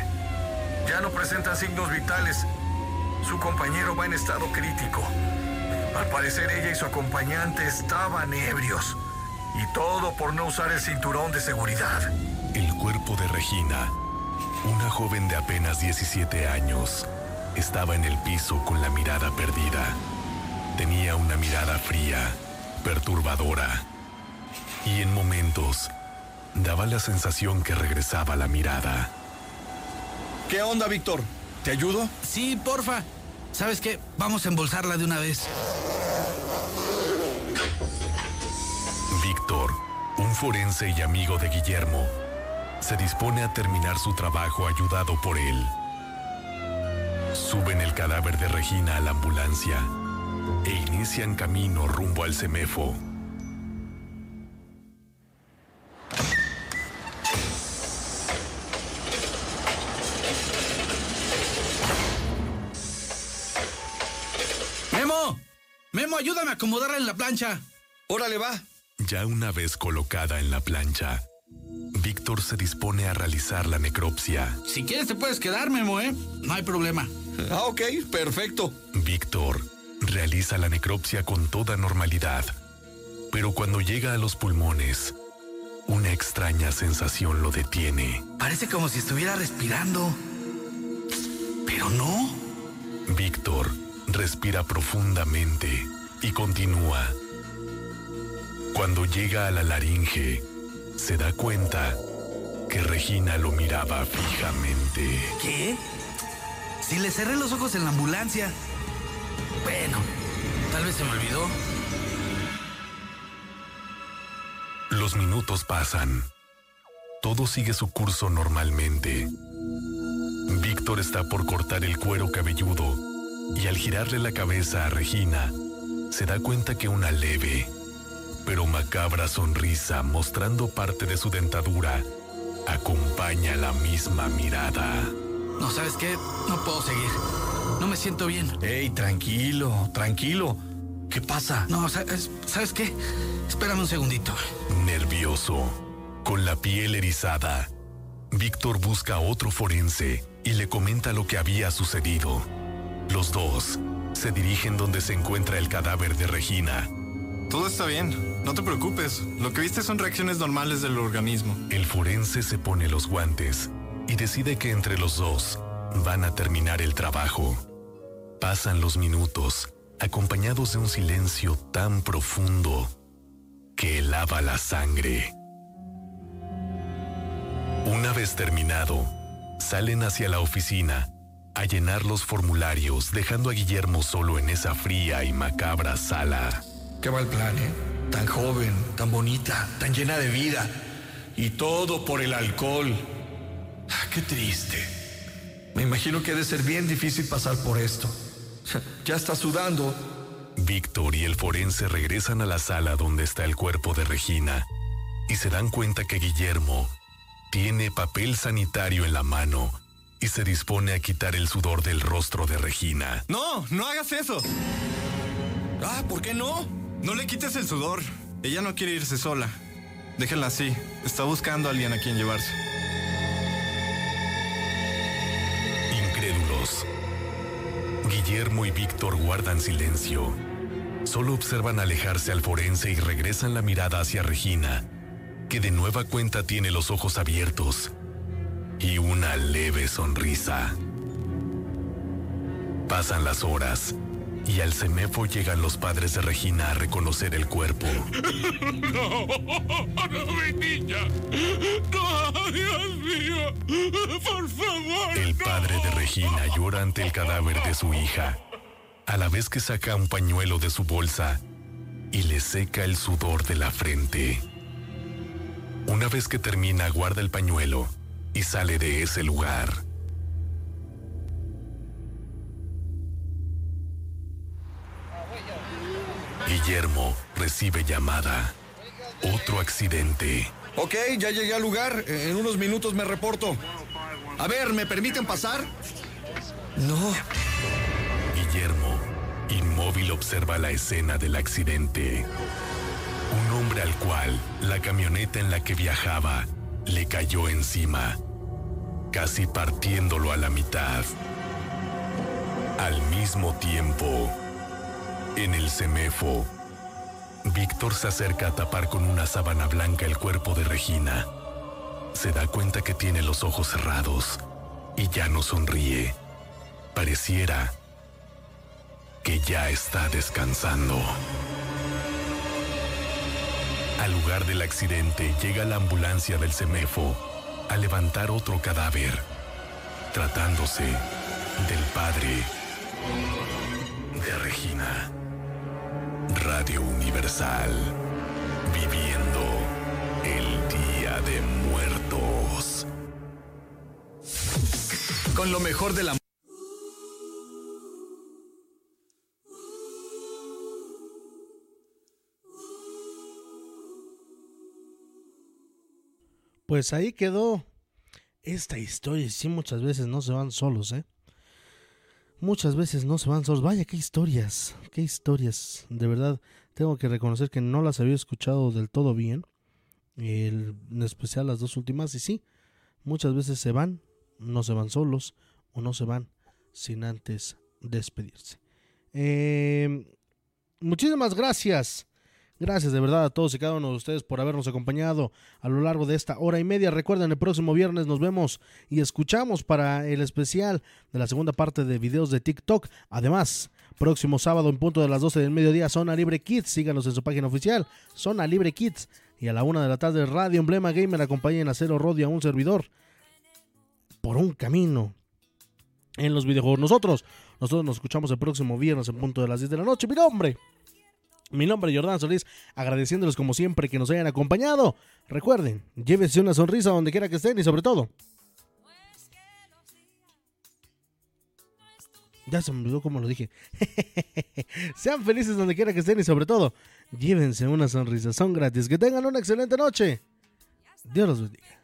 Ya no presenta signos vitales. Su compañero va en estado crítico. Al parecer ella y su acompañante estaban ebrios. Y todo por no usar el cinturón de seguridad. El cuerpo de Regina, una joven de apenas 17 años, estaba en el piso con la mirada perdida. Tenía una mirada fría, perturbadora. Y en momentos daba la sensación que regresaba la mirada. ¿Qué onda, Víctor? ¿Te ayudo? Sí, porfa. ¿Sabes qué? Vamos a embolsarla de una vez. Víctor, un forense y amigo de Guillermo, se dispone a terminar su trabajo ayudado por él. Suben el cadáver de Regina a la ambulancia e inician camino rumbo al CEMEFO. ¡Memo, ayúdame a acomodarla en la plancha! ¡Órale, va! Ya una vez colocada en la plancha, Víctor se dispone a realizar la necropsia. Si quieres te puedes quedar, Memo, ¿eh? No hay problema. Ah, ok, perfecto. Víctor realiza la necropsia con toda normalidad, pero cuando llega a los pulmones, una extraña sensación lo detiene. Parece como si estuviera respirando. Pero no. Víctor respira profundamente y continúa. Cuando llega a la laringe, se da cuenta que Regina lo miraba fijamente. ¿Qué? Si le cerré los ojos en la ambulancia. Bueno, tal vez se me olvidó. Los minutos pasan. Todo sigue su curso normalmente. Víctor está por cortar el cuero cabelludo y al girarle la cabeza a Regina, se da cuenta que una leve, pero macabra sonrisa mostrando parte de su dentadura acompaña la misma mirada. No, ¿sabes qué? No puedo seguir. No me siento bien. Ey, tranquilo, tranquilo. ¿Qué pasa? No, ¿sabes, ¿sabes qué? Espérame un segundito. Nervioso, con la piel erizada, Víctor busca a otro forense y le comenta lo que había sucedido. Los dos se dirigen donde se encuentra el cadáver de Regina. Todo está bien, no te preocupes. Lo que viste son reacciones normales del organismo. El forense se pone los guantes y decide que entre los dos van a terminar el trabajo. Pasan los minutos acompañados de un silencio tan profundo que helaba la sangre. Una vez terminado, salen hacia la oficina a llenar los formularios, dejando a Guillermo solo en esa fría y macabra sala. Qué mal plan, ¿eh? Tan joven, tan bonita, tan llena de vida. Y todo por el alcohol. Ah, qué triste. Me imagino que debe ser bien difícil pasar por esto. *laughs* Ya está sudando. Víctor y el forense regresan a la sala donde está el cuerpo de Regina y se dan cuenta que Guillermo tiene papel sanitario en la mano y se dispone a quitar el sudor del rostro de Regina. No, no hagas eso. Ah, ¿por qué no? No le quites el sudor. Ella no quiere irse sola. Déjenla así. Está buscando a alguien a quien llevarse. Incrédulos. Guillermo y Víctor guardan silencio. Solo observan alejarse al forense y regresan la mirada hacia Regina, que de nueva cuenta tiene los ojos abiertos y una leve sonrisa. Pasan las horas y al CEMEFO llegan los padres de Regina a reconocer el cuerpo. *laughs* No, no, mi niña. No, Dios mío. Por favor. El padre de Regina llora ante el cadáver de su hija, a la vez que saca un pañuelo de su bolsa y le seca el sudor de la frente. Una vez que termina, guarda el pañuelo y sale de ese lugar. Guillermo recibe llamada. Otro accidente. Ok, ya llegué al lugar. En unos minutos me reporto. A ver, ¿me permiten pasar? No. Guillermo, inmóvil, observa la escena del accidente. Un hombre al cual la camioneta en la que viajaba le cayó encima, casi partiéndolo a la mitad. Al mismo tiempo, en el CEMEFO, Víctor se acerca a tapar con una sábana blanca el cuerpo de Regina. Se da cuenta que tiene los ojos cerrados y ya no sonríe. Pareciera que ya está descansando. Al lugar del accidente llega la ambulancia del CEMEFO a levantar otro cadáver, tratándose del padre de Regina. Radio Universal, viviendo el Día de Muertos. Con lo mejor de la... Pues ahí quedó esta historia. Y sí, muchas veces no se van solos, ¿eh? Muchas veces no se van solos. Vaya, qué historias, qué historias. De verdad, tengo que reconocer que no las había escuchado del todo bien. En especial las dos últimas. Y sí, muchas veces se van, no se van solos o no se van sin antes despedirse. Eh, muchísimas gracias. Gracias de verdad a todos y cada uno de ustedes por habernos acompañado a lo largo de esta hora y media. Recuerden, el próximo viernes nos vemos y escuchamos para el especial de la segunda parte de videos de TikTok. Además, próximo sábado en punto de las 12 del mediodía, Zona Libre Kids. Síganos en su página oficial, Zona Libre Kids. Y a la una de la tarde, Radio Emblema Gamer acompañen a Cero Rodio a un servidor por un camino en los videojuegos. Nosotros, nosotros nos escuchamos el próximo viernes en punto de las 10 de la noche. Mi nombre. Mi nombre es Jordán Solís, agradeciéndoles como siempre que nos hayan acompañado. Recuerden, llévense una sonrisa donde quiera que estén y sobre todo. Ya se me olvidó cómo lo dije. *laughs* Sean felices donde quiera que estén y sobre todo, llévense una sonrisa. Son gratis. Que tengan una excelente noche. Dios los bendiga.